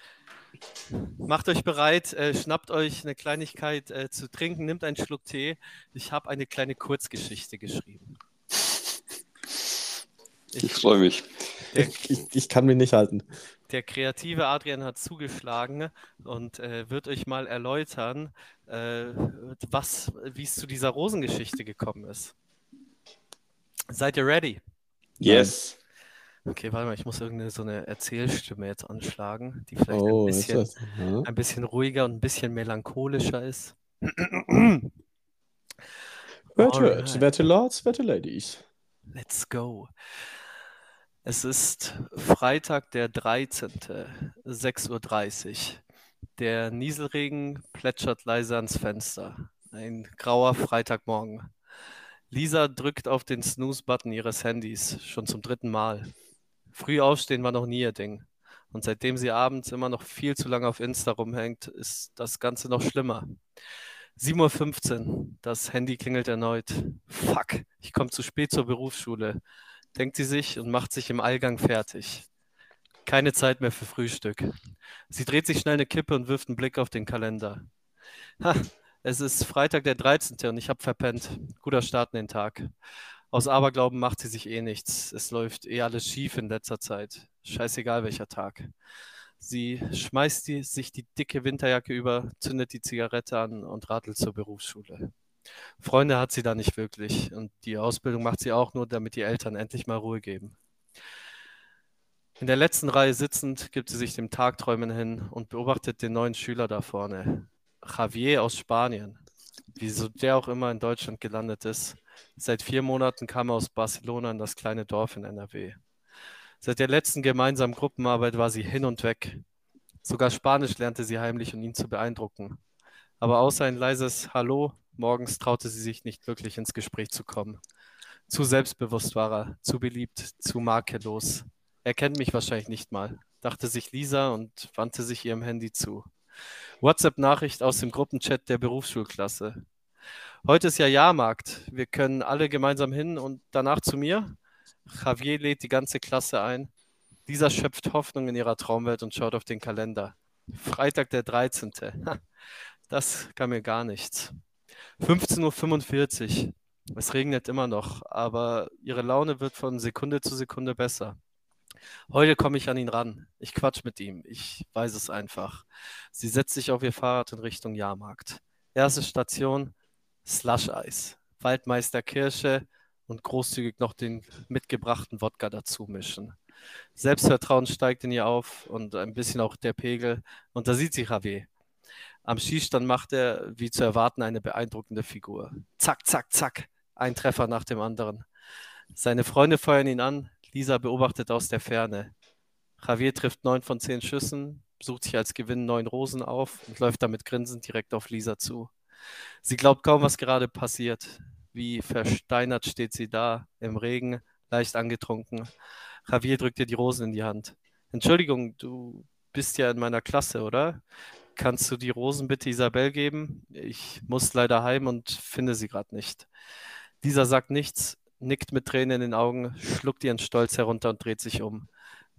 [SPEAKER 2] macht euch bereit, äh, schnappt euch eine Kleinigkeit äh, zu trinken, nimmt einen Schluck Tee. Ich habe eine kleine Kurzgeschichte geschrieben.
[SPEAKER 1] Ich freue mich.
[SPEAKER 2] der,
[SPEAKER 3] Ich, ich kann mich nicht halten.
[SPEAKER 2] der kreative Adrian hat zugeschlagen und äh, wird euch mal erläutern, äh, was, wie es zu dieser Rosengeschichte gekommen ist. Seid ihr ready?
[SPEAKER 1] Yes.
[SPEAKER 2] Okay, warte mal, ich muss irgendeine so eine Erzählstimme jetzt anschlagen, die vielleicht ein
[SPEAKER 3] Oh, ist
[SPEAKER 2] bisschen,
[SPEAKER 3] das? Ja.
[SPEAKER 2] ein bisschen ruhiger und ein bisschen melancholischer ist.
[SPEAKER 3] Werte,
[SPEAKER 2] Alright.
[SPEAKER 3] werte Lords, werte Ladies.
[SPEAKER 2] Let's go. Es ist Freitag, der 13., 6.30 Uhr. Der Nieselregen plätschert leise ans Fenster. Ein grauer Freitagmorgen. Lisa drückt auf den Snooze-Button ihres Handys, schon zum dritten Mal. Früh aufstehen war noch nie ihr Ding. Und seitdem sie abends immer noch viel zu lange auf Insta rumhängt, ist das Ganze noch schlimmer. 7.15 Uhr, das Handy klingelt erneut. Fuck, ich komme zu spät zur Berufsschule, denkt sie sich und macht sich im Allgang fertig. Keine Zeit mehr für Frühstück. Sie dreht sich schnell eine Kippe und wirft einen Blick auf den Kalender. Ha, es ist Freitag der 13. und ich habe verpennt. Guter Start in den Tag. Aus Aberglauben macht sie sich eh nichts. Es läuft eh alles schief in letzter Zeit. Scheißegal welcher Tag. Sie schmeißt die, sich die dicke Winterjacke über, zündet die Zigarette an und radelt zur Berufsschule. Freunde hat sie da nicht wirklich und die Ausbildung macht sie auch nur, damit die Eltern endlich mal Ruhe geben. In der letzten Reihe sitzend gibt sie sich dem Tagträumen hin und beobachtet den neuen Schüler da vorne. Javier aus Spanien. Wieso der auch immer in Deutschland gelandet ist. Seit vier Monaten kam er aus Barcelona in das kleine Dorf in NRW. Seit der letzten gemeinsamen Gruppenarbeit war sie hin und weg. Sogar Spanisch lernte sie heimlich, um ihn zu beeindrucken. Aber außer ein leises Hallo morgens traute sie sich nicht wirklich ins Gespräch zu kommen. Zu selbstbewusst war er, zu beliebt, zu makellos. Er kennt mich wahrscheinlich nicht mal, dachte sich Lisa und wandte sich ihrem Handy zu. WhatsApp-Nachricht aus dem Gruppenchat der Berufsschulklasse. Heute ist ja Jahrmarkt. Wir können alle gemeinsam hin und danach zu mir. Javier lädt die ganze Klasse ein. Lisa schöpft Hoffnung in ihrer Traumwelt und schaut auf den Kalender. Freitag der 13. Ha, Das kann mir gar nichts. 15.45 Uhr. Es regnet immer noch, aber ihre Laune wird von Sekunde zu Sekunde besser. Heute komme ich an ihn ran. Ich quatsch mit ihm. Ich weiß es einfach. Sie setzt sich auf ihr Fahrrad in Richtung Jahrmarkt. Erste Station: Slush-Eis. Waldmeister Kirsche und großzügig noch den mitgebrachten Wodka dazu mischen. Selbstvertrauen steigt in ihr auf und ein bisschen auch der Pegel. Und da sieht sie Javier. Am Schießstand macht er, wie zu erwarten, eine beeindruckende Figur. Zack, zack, zack. Ein Treffer nach dem anderen. Seine Freunde feuern ihn an. Lisa beobachtet aus der Ferne. Javier trifft neun von zehn Schüssen, sucht sich als Gewinn neun Rosen auf und läuft damit grinsend direkt auf Lisa zu. Sie glaubt kaum, was gerade passiert. Wie versteinert steht sie da, im Regen, leicht angetrunken. Javier drückt ihr die Rosen in die Hand. Entschuldigung, du bist ja in meiner Klasse, oder? Kannst du die Rosen bitte Isabel geben? Ich muss leider heim und finde sie gerade nicht. Lisa sagt nichts, nickt mit Tränen in den Augen, schluckt ihren Stolz herunter und dreht sich um.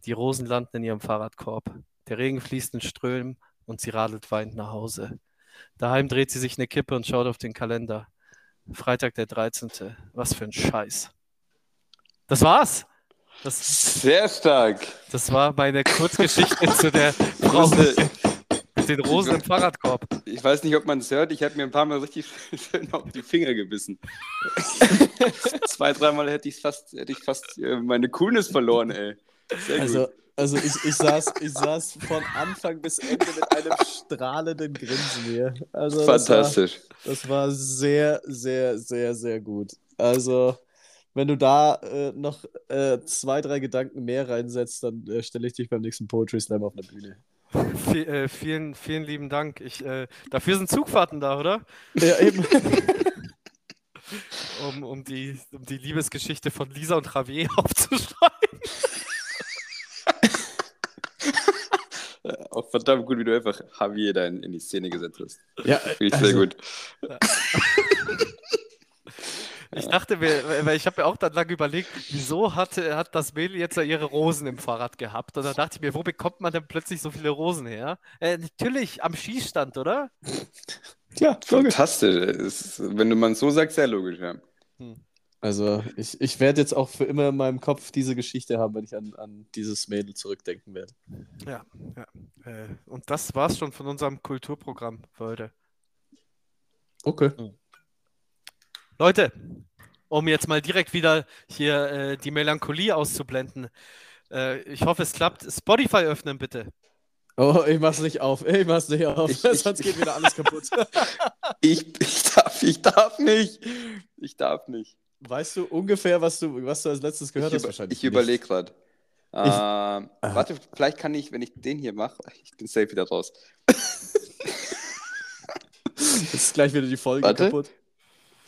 [SPEAKER 2] Die Rosen landen in ihrem Fahrradkorb. Der Regen fließt in Strömen und sie radelt weinend nach Hause. Daheim dreht sie sich eine Kippe und schaut auf den Kalender. Freitag der 13. Was für ein Scheiß. Das war's. Das,
[SPEAKER 1] Sehr stark.
[SPEAKER 2] das war meine Kurzgeschichte zu der Frau den, Rosen im Fahrradkorb.
[SPEAKER 1] Ich weiß nicht, ob man es hört. Ich habe mir ein paar Mal richtig schön auf die Finger gebissen. Zwei, dreimal hätte ich fast, hätte ich fast äh, meine Coolness verloren, ey. Sehr gut.
[SPEAKER 3] Also, also ich, ich, saß, ich saß von Anfang bis Ende mit einem strahlenden Grinsen hier. Also das war,
[SPEAKER 1] Fantastisch.
[SPEAKER 3] das war sehr, sehr, sehr, sehr gut. Also, wenn du da äh, noch äh, zwei, drei Gedanken mehr reinsetzt, dann äh, stelle ich dich beim nächsten Poetry Slam auf eine Bühne.
[SPEAKER 2] Vi äh, vielen, vielen lieben Dank. Ich, äh, dafür sind Zugfahrten da, oder?
[SPEAKER 3] Ja, eben.
[SPEAKER 2] Um, um, die, um die Liebesgeschichte von Lisa und Javier aufzuschreiben.
[SPEAKER 1] Auch verdammt gut, wie du einfach Javier da in, in die Szene gesetzt hast.
[SPEAKER 3] ja,
[SPEAKER 1] Finde ich
[SPEAKER 3] also,
[SPEAKER 1] sehr gut.
[SPEAKER 2] Ich dachte mir, weil ich habe mir auch dann lange überlegt, wieso hat, hat das Mädel jetzt ja ihre Rosen im Fahrrad gehabt? Und dann dachte ich mir, wo bekommt man denn plötzlich so viele Rosen her? Äh, natürlich am Schießstand, oder?
[SPEAKER 3] Ja, logisch.
[SPEAKER 1] Fantastisch. Ist, wenn du man so sagt, sehr logisch, ja.
[SPEAKER 3] Also, ich, ich werde jetzt auch für immer in meinem Kopf diese Geschichte haben, wenn ich an, an dieses Mädel zurückdenken werde.
[SPEAKER 2] Ja, ja. Äh, und das war's schon von unserem Kulturprogramm für heute.
[SPEAKER 3] Okay.
[SPEAKER 2] Leute, um jetzt mal direkt wieder hier äh, die Melancholie auszublenden. Äh, ich hoffe, es klappt. Spotify öffnen, bitte.
[SPEAKER 3] Oh, ich mach's nicht auf. Ich mach's nicht auf.
[SPEAKER 1] Ich- ich-
[SPEAKER 3] Sonst geht wieder alles kaputt.
[SPEAKER 1] Ich, ich, darf, ich darf nicht. Ich darf nicht.
[SPEAKER 3] weißt du ungefähr, was du, was du als letztes gehört
[SPEAKER 1] ich
[SPEAKER 3] hast?
[SPEAKER 1] über,
[SPEAKER 3] Wahrscheinlich.
[SPEAKER 1] ich überlege gerade. Ähm,
[SPEAKER 3] Ah.
[SPEAKER 1] warte, vielleicht kann ich, wenn ich den hier mache, ich bin safe wieder raus.
[SPEAKER 3] Jetzt ist gleich wieder die Folge
[SPEAKER 1] Warte.
[SPEAKER 3] kaputt.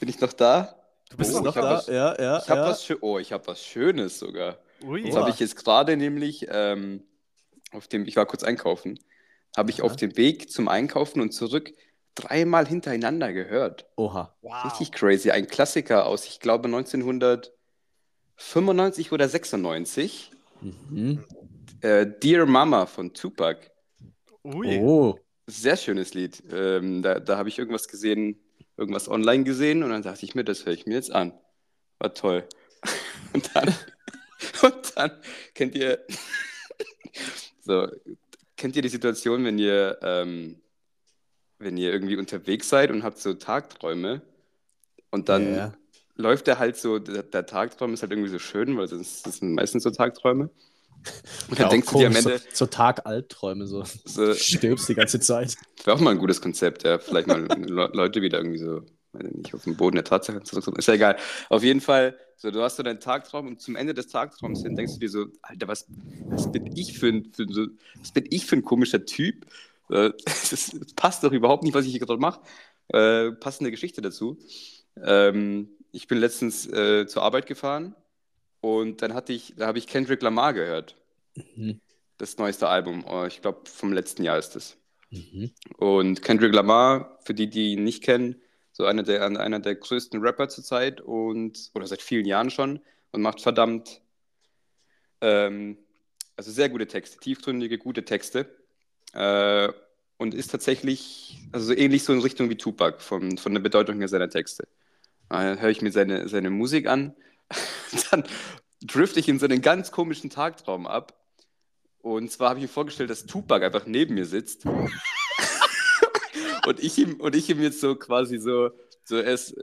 [SPEAKER 1] Bin ich noch da?
[SPEAKER 2] Du bist
[SPEAKER 1] Oh,
[SPEAKER 2] noch
[SPEAKER 3] da?
[SPEAKER 1] was-
[SPEAKER 3] ja, ja.
[SPEAKER 1] Ich habe
[SPEAKER 3] ja.
[SPEAKER 1] was, oh, ich hab was Schönes sogar.
[SPEAKER 2] Ui.
[SPEAKER 1] Das habe ich jetzt gerade nämlich ähm, auf dem, ich war kurz einkaufen, habe ich
[SPEAKER 3] Aha.
[SPEAKER 1] auf dem Weg zum Einkaufen und zurück dreimal hintereinander gehört.
[SPEAKER 3] Oha.
[SPEAKER 2] Wow.
[SPEAKER 1] Richtig crazy. Ein Klassiker aus, ich glaube, 1995 oder 96.
[SPEAKER 3] Mhm.
[SPEAKER 1] Äh, Dear Mama von Tupac.
[SPEAKER 2] Ui.
[SPEAKER 3] Oh.
[SPEAKER 1] Sehr schönes Lied. Ähm, da da habe ich irgendwas gesehen, irgendwas online gesehen und dann dachte ich mir, das höre ich mir jetzt an. War toll. Und dann, und dann kennt ihr, so, kennt ihr die Situation, wenn ihr, ähm, wenn ihr irgendwie unterwegs seid und habt so Tagträume und dann
[SPEAKER 3] Ja.
[SPEAKER 1] läuft der halt so, der, der Tagtraum ist halt irgendwie so schön, weil das, das sind meistens so Tagträume. Und dann denkst du dir am Ende,
[SPEAKER 3] So, so Tag-Albträume, so.
[SPEAKER 1] so,
[SPEAKER 3] Du stirbst die ganze Zeit.
[SPEAKER 1] Wäre auch mal ein gutes Konzept, ja. Vielleicht mal Le Leute wieder irgendwie so, weiß ich nicht auf den Boden der Tatsachen zurückkommen. Ist ja egal. Auf jeden Fall, so, du hast so deinen Tagtraum und zum Ende des Tagtraums hin denkst du dir so, Alter, was, was bin ich für ein, für so, was bin ich für ein komischer Typ? Äh, Das, das passt doch überhaupt nicht, was ich hier gerade mache. Äh, passende Geschichte dazu. Ähm, ich bin letztens äh, zur Arbeit gefahren und dann hatte ich, da habe ich Kendrick Lamar gehört.
[SPEAKER 3] Mhm.
[SPEAKER 1] Das neueste Album. Oh, ich glaube, vom letzten Jahr ist es.
[SPEAKER 3] Mhm.
[SPEAKER 1] Und Kendrick Lamar, für die, die ihn nicht kennen, so einer der, einer der größten Rapper zurzeit und oder seit vielen Jahren schon und macht verdammt ähm, also sehr gute Texte, tiefgründige, gute Texte. Äh, und ist tatsächlich also so ähnlich so in Richtung wie Tupac von, von der Bedeutung her seiner Texte. Dann höre ich mir seine, seine Musik an, dann drifte ich in so einen ganz komischen Tagtraum ab. Und zwar habe ich mir vorgestellt, dass Tupac einfach neben mir sitzt. und, ich ihm, und ich ihm jetzt so quasi so, so er, ist,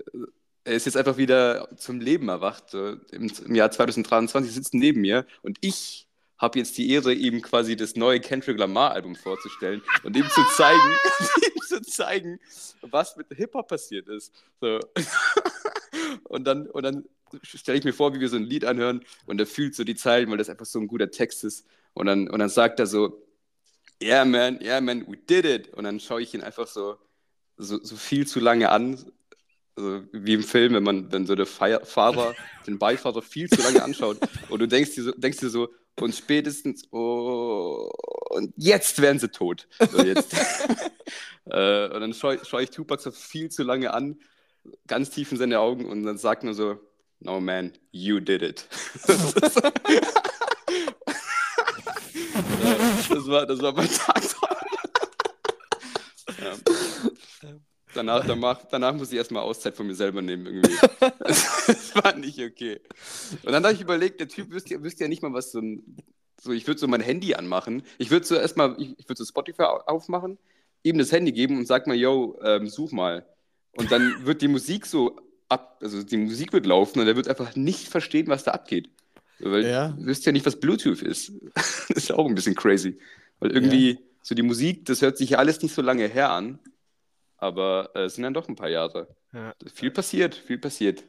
[SPEAKER 1] er ist jetzt einfach wieder zum Leben erwacht. So im, Im Jahr 2023 sitzt neben mir und ich habe jetzt die Ehre, ihm quasi das neue Kendrick Lamar-Album vorzustellen und ihm zu zeigen, ihm zu zeigen, was mit Hip-Hop passiert ist. So. und dann, und dann stelle ich mir vor, wie wir so ein Lied anhören und er fühlt so die Zeilen, weil das einfach so ein guter Text ist. Und dann, und dann sagt er so, yeah man, yeah man, we did it. Und dann schaue ich ihn einfach so, so, so viel zu lange an, also wie im Film, wenn man, wenn so der Fahrer den Beifahrer viel zu lange anschaut und du denkst dir so, denkst dir so und spätestens, oh, und jetzt wären sie tot. So jetzt. äh, und dann schaue schau ich Tupac so viel zu lange an, ganz tief in seine Augen und dann sagt nur so, no man, you did it. das, war, das war mein Tag. ja. Danach, danach, danach muss ich erstmal Auszeit von mir selber nehmen irgendwie. das war nicht okay. Und dann habe ich überlegt, der Typ wüsste, wüsste ja nicht mal, was so ein. So, ich würde so mein Handy anmachen. Ich würde so erstmal, ich, ich würde so Spotify aufmachen, ihm das Handy geben und sag mal, yo, ähm, such mal. Und dann wird die Musik so ab, also die Musik wird laufen und er wird einfach nicht verstehen, was da abgeht. Weil
[SPEAKER 3] Ja.
[SPEAKER 1] du wisst ja nicht, was Bluetooth ist. das ist ja auch ein bisschen crazy. Weil irgendwie, so die Musik, das hört sich ja alles nicht so lange her an. Aber äh, es sind dann doch ein paar Jahre.
[SPEAKER 2] Ja.
[SPEAKER 1] Viel passiert, viel passiert.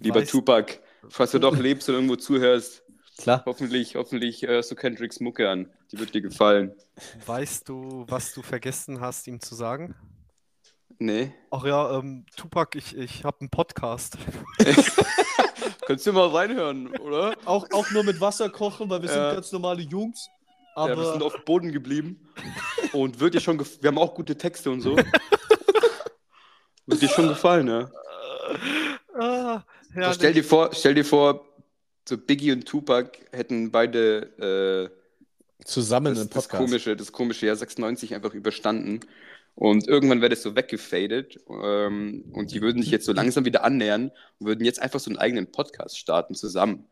[SPEAKER 1] Lieber
[SPEAKER 2] Weißt-
[SPEAKER 1] Tupac, falls du doch lebst und irgendwo zuhörst,
[SPEAKER 3] Klar.
[SPEAKER 1] hoffentlich, hoffentlich hörst du Kendricks Mucke an. Die wird dir gefallen.
[SPEAKER 2] Weißt du, was du vergessen hast, ihm zu sagen?
[SPEAKER 1] Nee.
[SPEAKER 2] Ach ja, ähm, Tupac, ich, ich habe einen Podcast.
[SPEAKER 1] Könntest du mal reinhören, oder?
[SPEAKER 3] Auch, auch nur mit Wasser kochen, weil wir
[SPEAKER 1] Ja.
[SPEAKER 3] sind ganz normale Jungs.
[SPEAKER 1] ja, wir sind
[SPEAKER 3] Aber
[SPEAKER 1] auf dem Boden geblieben. Und wird dir schon gef- Wir haben auch gute Texte und so. wird dir schon gefallen, ja.
[SPEAKER 2] Ah,
[SPEAKER 1] Ja, stell, dir vor, stell dir vor, so Biggie und Tupac hätten beide äh,
[SPEAKER 3] zusammen
[SPEAKER 1] das,
[SPEAKER 3] im
[SPEAKER 1] das,
[SPEAKER 3] Podcast.
[SPEAKER 1] komische, das komische Jahr 96 einfach überstanden. Und irgendwann wäre das so weggefadet. Ähm, und die würden sich jetzt so langsam wieder annähern und würden jetzt einfach so einen eigenen Podcast starten zusammen.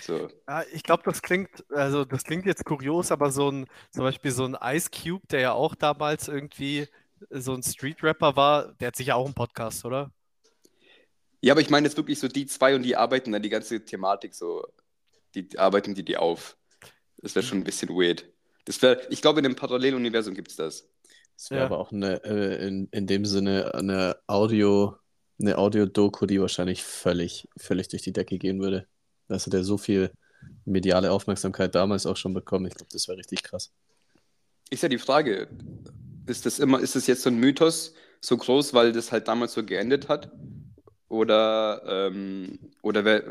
[SPEAKER 1] So.
[SPEAKER 2] Ja, ich glaube, das klingt, also das klingt jetzt kurios, aber so ein, zum Beispiel so ein Ice Cube, der ja auch damals irgendwie so ein Street-Rapper war, der hat sicher auch einen Podcast, oder?
[SPEAKER 1] Ja, aber ich meine jetzt wirklich so die zwei und die arbeiten dann die ganze Thematik so, die arbeiten die die auf. Das wäre schon ein bisschen weird. Das wäre, ich glaube, in einem Paralleluniversum gibt es das.
[SPEAKER 3] Das wäre
[SPEAKER 2] Ja.
[SPEAKER 3] aber auch eine, äh, in, in dem Sinne eine Audio, eine Audio-Doku, die wahrscheinlich völlig, völlig durch die Decke gehen würde. Das hat ja so viel mediale Aufmerksamkeit damals auch schon bekommen. Ich glaube, das wäre richtig krass.
[SPEAKER 1] Ist ja die Frage, ist das immer, ist das jetzt so ein Mythos so groß, weil das halt damals so geendet hat? Oder, ähm, oder wer,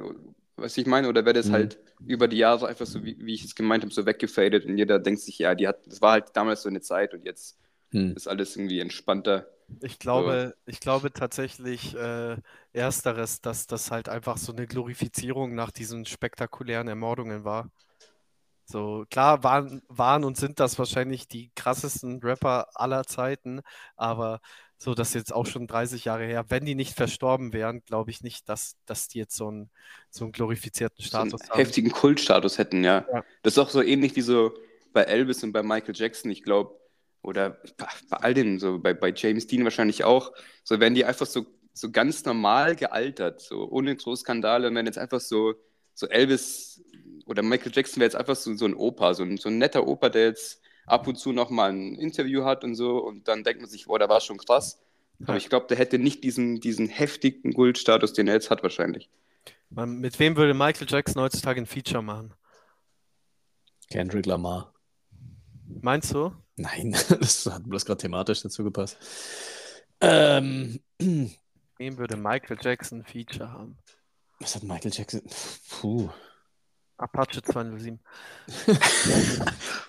[SPEAKER 1] was ich meine, oder wäre das
[SPEAKER 3] Mhm.
[SPEAKER 1] halt über die Jahre einfach so, wie, wie ich es gemeint habe, so weggefadet und jeder denkt sich, ja, die hat, das war halt damals so eine Zeit und jetzt
[SPEAKER 3] Hm.
[SPEAKER 1] ist alles irgendwie entspannter.
[SPEAKER 2] Ich glaube, ich glaube tatsächlich äh, ersteres, dass das halt einfach so eine Glorifizierung nach diesen spektakulären Ermordungen war. So, klar waren, waren und sind das wahrscheinlich die krassesten Rapper aller Zeiten, aber so, das ist jetzt auch schon 30 Jahre her. Wenn die nicht verstorben wären, glaube ich nicht, dass, dass die jetzt so einen, so einen glorifizierten
[SPEAKER 1] so einen
[SPEAKER 2] Status haben.
[SPEAKER 1] heftigen Kultstatus hätten, ja.
[SPEAKER 2] Ja.
[SPEAKER 1] Das ist auch so ähnlich wie so bei Elvis und bei Michael Jackson, ich glaube, oder bei, all denen, so bei, bei James Dean wahrscheinlich auch, so werden die einfach so, so ganz normal gealtert, so ohne Großskandale und wenn jetzt einfach so, so Elvis oder Michael Jackson wäre jetzt einfach so, so ein Opa, so ein, so ein netter Opa, der jetzt ab und zu nochmal ein Interview hat und so und dann denkt man sich, boah, da war schon krass. Aber
[SPEAKER 2] Ja.
[SPEAKER 1] ich glaube, der hätte nicht diesen, diesen heftigen Kultstatus, den er jetzt hat wahrscheinlich.
[SPEAKER 2] Man, mit wem würde Michael Jackson heutzutage ein Feature machen?
[SPEAKER 3] Kendrick Lamar.
[SPEAKER 2] Meinst du?
[SPEAKER 3] Nein, das hat bloß gerade thematisch dazu gepasst. Ähm,
[SPEAKER 2] Wem würde Michael Jackson ein Feature haben?
[SPEAKER 3] was hat Michael Jackson? Puh.
[SPEAKER 2] Apache 207.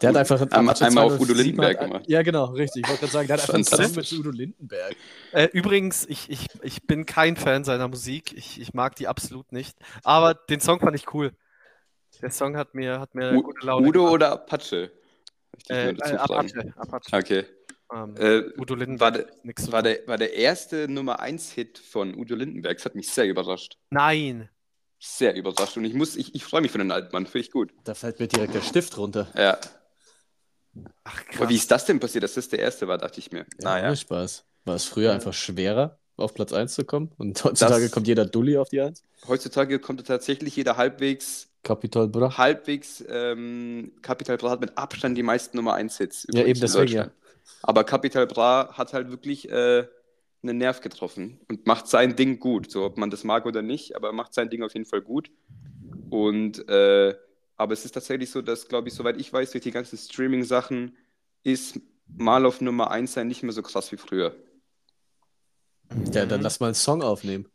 [SPEAKER 3] Der hat einfach
[SPEAKER 1] Einmal-
[SPEAKER 3] Apache
[SPEAKER 1] einmal auf
[SPEAKER 3] 207
[SPEAKER 1] Udo Lindenberg
[SPEAKER 3] hat-
[SPEAKER 1] gemacht.
[SPEAKER 3] Ja, genau, richtig. Ich wollte gerade sagen, der hat einfach einen Song
[SPEAKER 1] Fantastisch.
[SPEAKER 3] mit Udo Lindenberg.
[SPEAKER 2] Äh, übrigens, ich, ich, ich bin kein Fan seiner Musik. Ich, ich mag die absolut nicht. Aber den Song fand ich cool. Der Song hat mir, hat mir
[SPEAKER 1] U
[SPEAKER 2] gute Laune
[SPEAKER 1] Udo
[SPEAKER 2] gemacht.
[SPEAKER 1] oder Apache?
[SPEAKER 2] Äh, äh. Apache. Apache.
[SPEAKER 1] Okay.
[SPEAKER 2] Ähm,
[SPEAKER 1] Äh,
[SPEAKER 2] Udo
[SPEAKER 1] war,
[SPEAKER 2] Lindenberg. nichts zu
[SPEAKER 1] war, der, war der erste Nummer 1 Hit von Udo Lindenberg. Das hat mich sehr überrascht.
[SPEAKER 2] Nein.
[SPEAKER 1] Sehr überrascht. Und ich muss, ich, ich freue mich für den Altmann. Finde ich gut.
[SPEAKER 3] Da fällt mir direkt der Stift runter.
[SPEAKER 1] Ja.
[SPEAKER 2] Ach,
[SPEAKER 1] Aber wie
[SPEAKER 2] krass.
[SPEAKER 1] ist das denn passiert, dass das der erste war, dachte ich mir. Naja.
[SPEAKER 3] ohne Spaß. War es früher
[SPEAKER 2] Ja.
[SPEAKER 3] einfach schwerer, auf Platz 1 zu kommen? Und heutzutage
[SPEAKER 1] Das-
[SPEAKER 3] kommt jeder Dulli auf die 1?
[SPEAKER 1] Heutzutage kommt tatsächlich jeder halbwegs,
[SPEAKER 3] Capitol Bra.
[SPEAKER 1] halbwegs, ähm, Capital Bra hat mit Abstand die meisten Nummer 1 Hits.
[SPEAKER 3] Ja, eben deswegen,
[SPEAKER 1] Deutschland. Aber Capital Bra hat halt wirklich äh, einen Nerv getroffen und macht sein Ding gut. So, ob man das mag oder nicht, aber er macht sein Ding auf jeden Fall gut. Und, äh, aber es ist tatsächlich so, dass, glaube ich, soweit ich weiß, durch die ganzen Streaming-Sachen ist mal auf Nummer 1 sein nicht mehr so krass wie früher.
[SPEAKER 3] Ja, dann lass mal einen Song aufnehmen.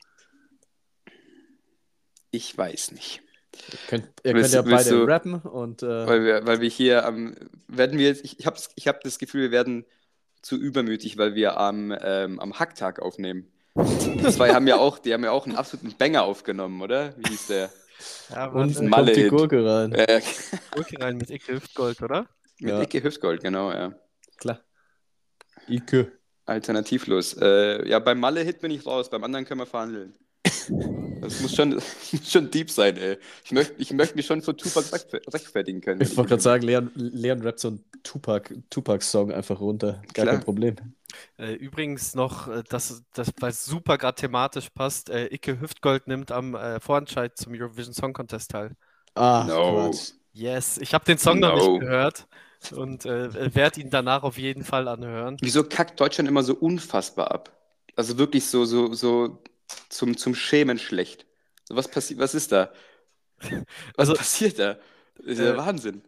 [SPEAKER 1] Ich weiß nicht.
[SPEAKER 3] Ihr könnt, ihr
[SPEAKER 1] Willst
[SPEAKER 3] könnt ja beide
[SPEAKER 1] du-
[SPEAKER 3] rappen und äh,
[SPEAKER 1] Weil wir, weil wir hier am, werden wir jetzt, ich, ich habe ich hab das Gefühl, wir werden zu übermütig, weil wir am, ähm, am Hacktag aufnehmen. Die zwei haben ja auch, die haben ja auch einen absoluten Banger aufgenommen, oder? Wie hieß der?
[SPEAKER 2] Ja,
[SPEAKER 3] Und
[SPEAKER 2] warte,
[SPEAKER 1] Malle
[SPEAKER 3] kommt die
[SPEAKER 1] Hit.
[SPEAKER 3] Gurke rein.
[SPEAKER 1] Äh,
[SPEAKER 2] Gurke rein mit Icke Hüftgold, oder?
[SPEAKER 1] mit
[SPEAKER 3] Ja.
[SPEAKER 1] Icke Hüftgold, genau, ja.
[SPEAKER 3] Klar. Ike.
[SPEAKER 1] Alternativlos. Äh, ja, beim Malle-Hit bin ich raus, beim anderen können wir verhandeln. Das muss schon, das muss schon deep sein, ey. Ich möchte ich möcht mich schon für Tupac rechtfer- rechtfertigen können.
[SPEAKER 3] Ich wollte gerade sagen, Leon, Leon rappt so einen Tupac- Tupac-Song einfach runter. Gar
[SPEAKER 1] Klar.
[SPEAKER 3] kein Problem.
[SPEAKER 2] Äh, übrigens noch, äh, das, das, weil es super gerade thematisch passt, äh, Icke Hüftgold nimmt am äh, Vorentscheid zum Eurovision Song Contest teil.
[SPEAKER 3] Ah,
[SPEAKER 1] No.
[SPEAKER 2] Yes, ich habe den Song noch
[SPEAKER 1] No.
[SPEAKER 2] nicht gehört und äh, werde ihn danach auf jeden Fall anhören.
[SPEAKER 1] Wieso kackt Deutschland immer so unfassbar ab? Also wirklich so, so, so zum, zum Schämen schlecht. So, Was passiert, was ist da? Was
[SPEAKER 2] Also,
[SPEAKER 1] passiert da? Das ist ja
[SPEAKER 2] äh,
[SPEAKER 1] Wahnsinn.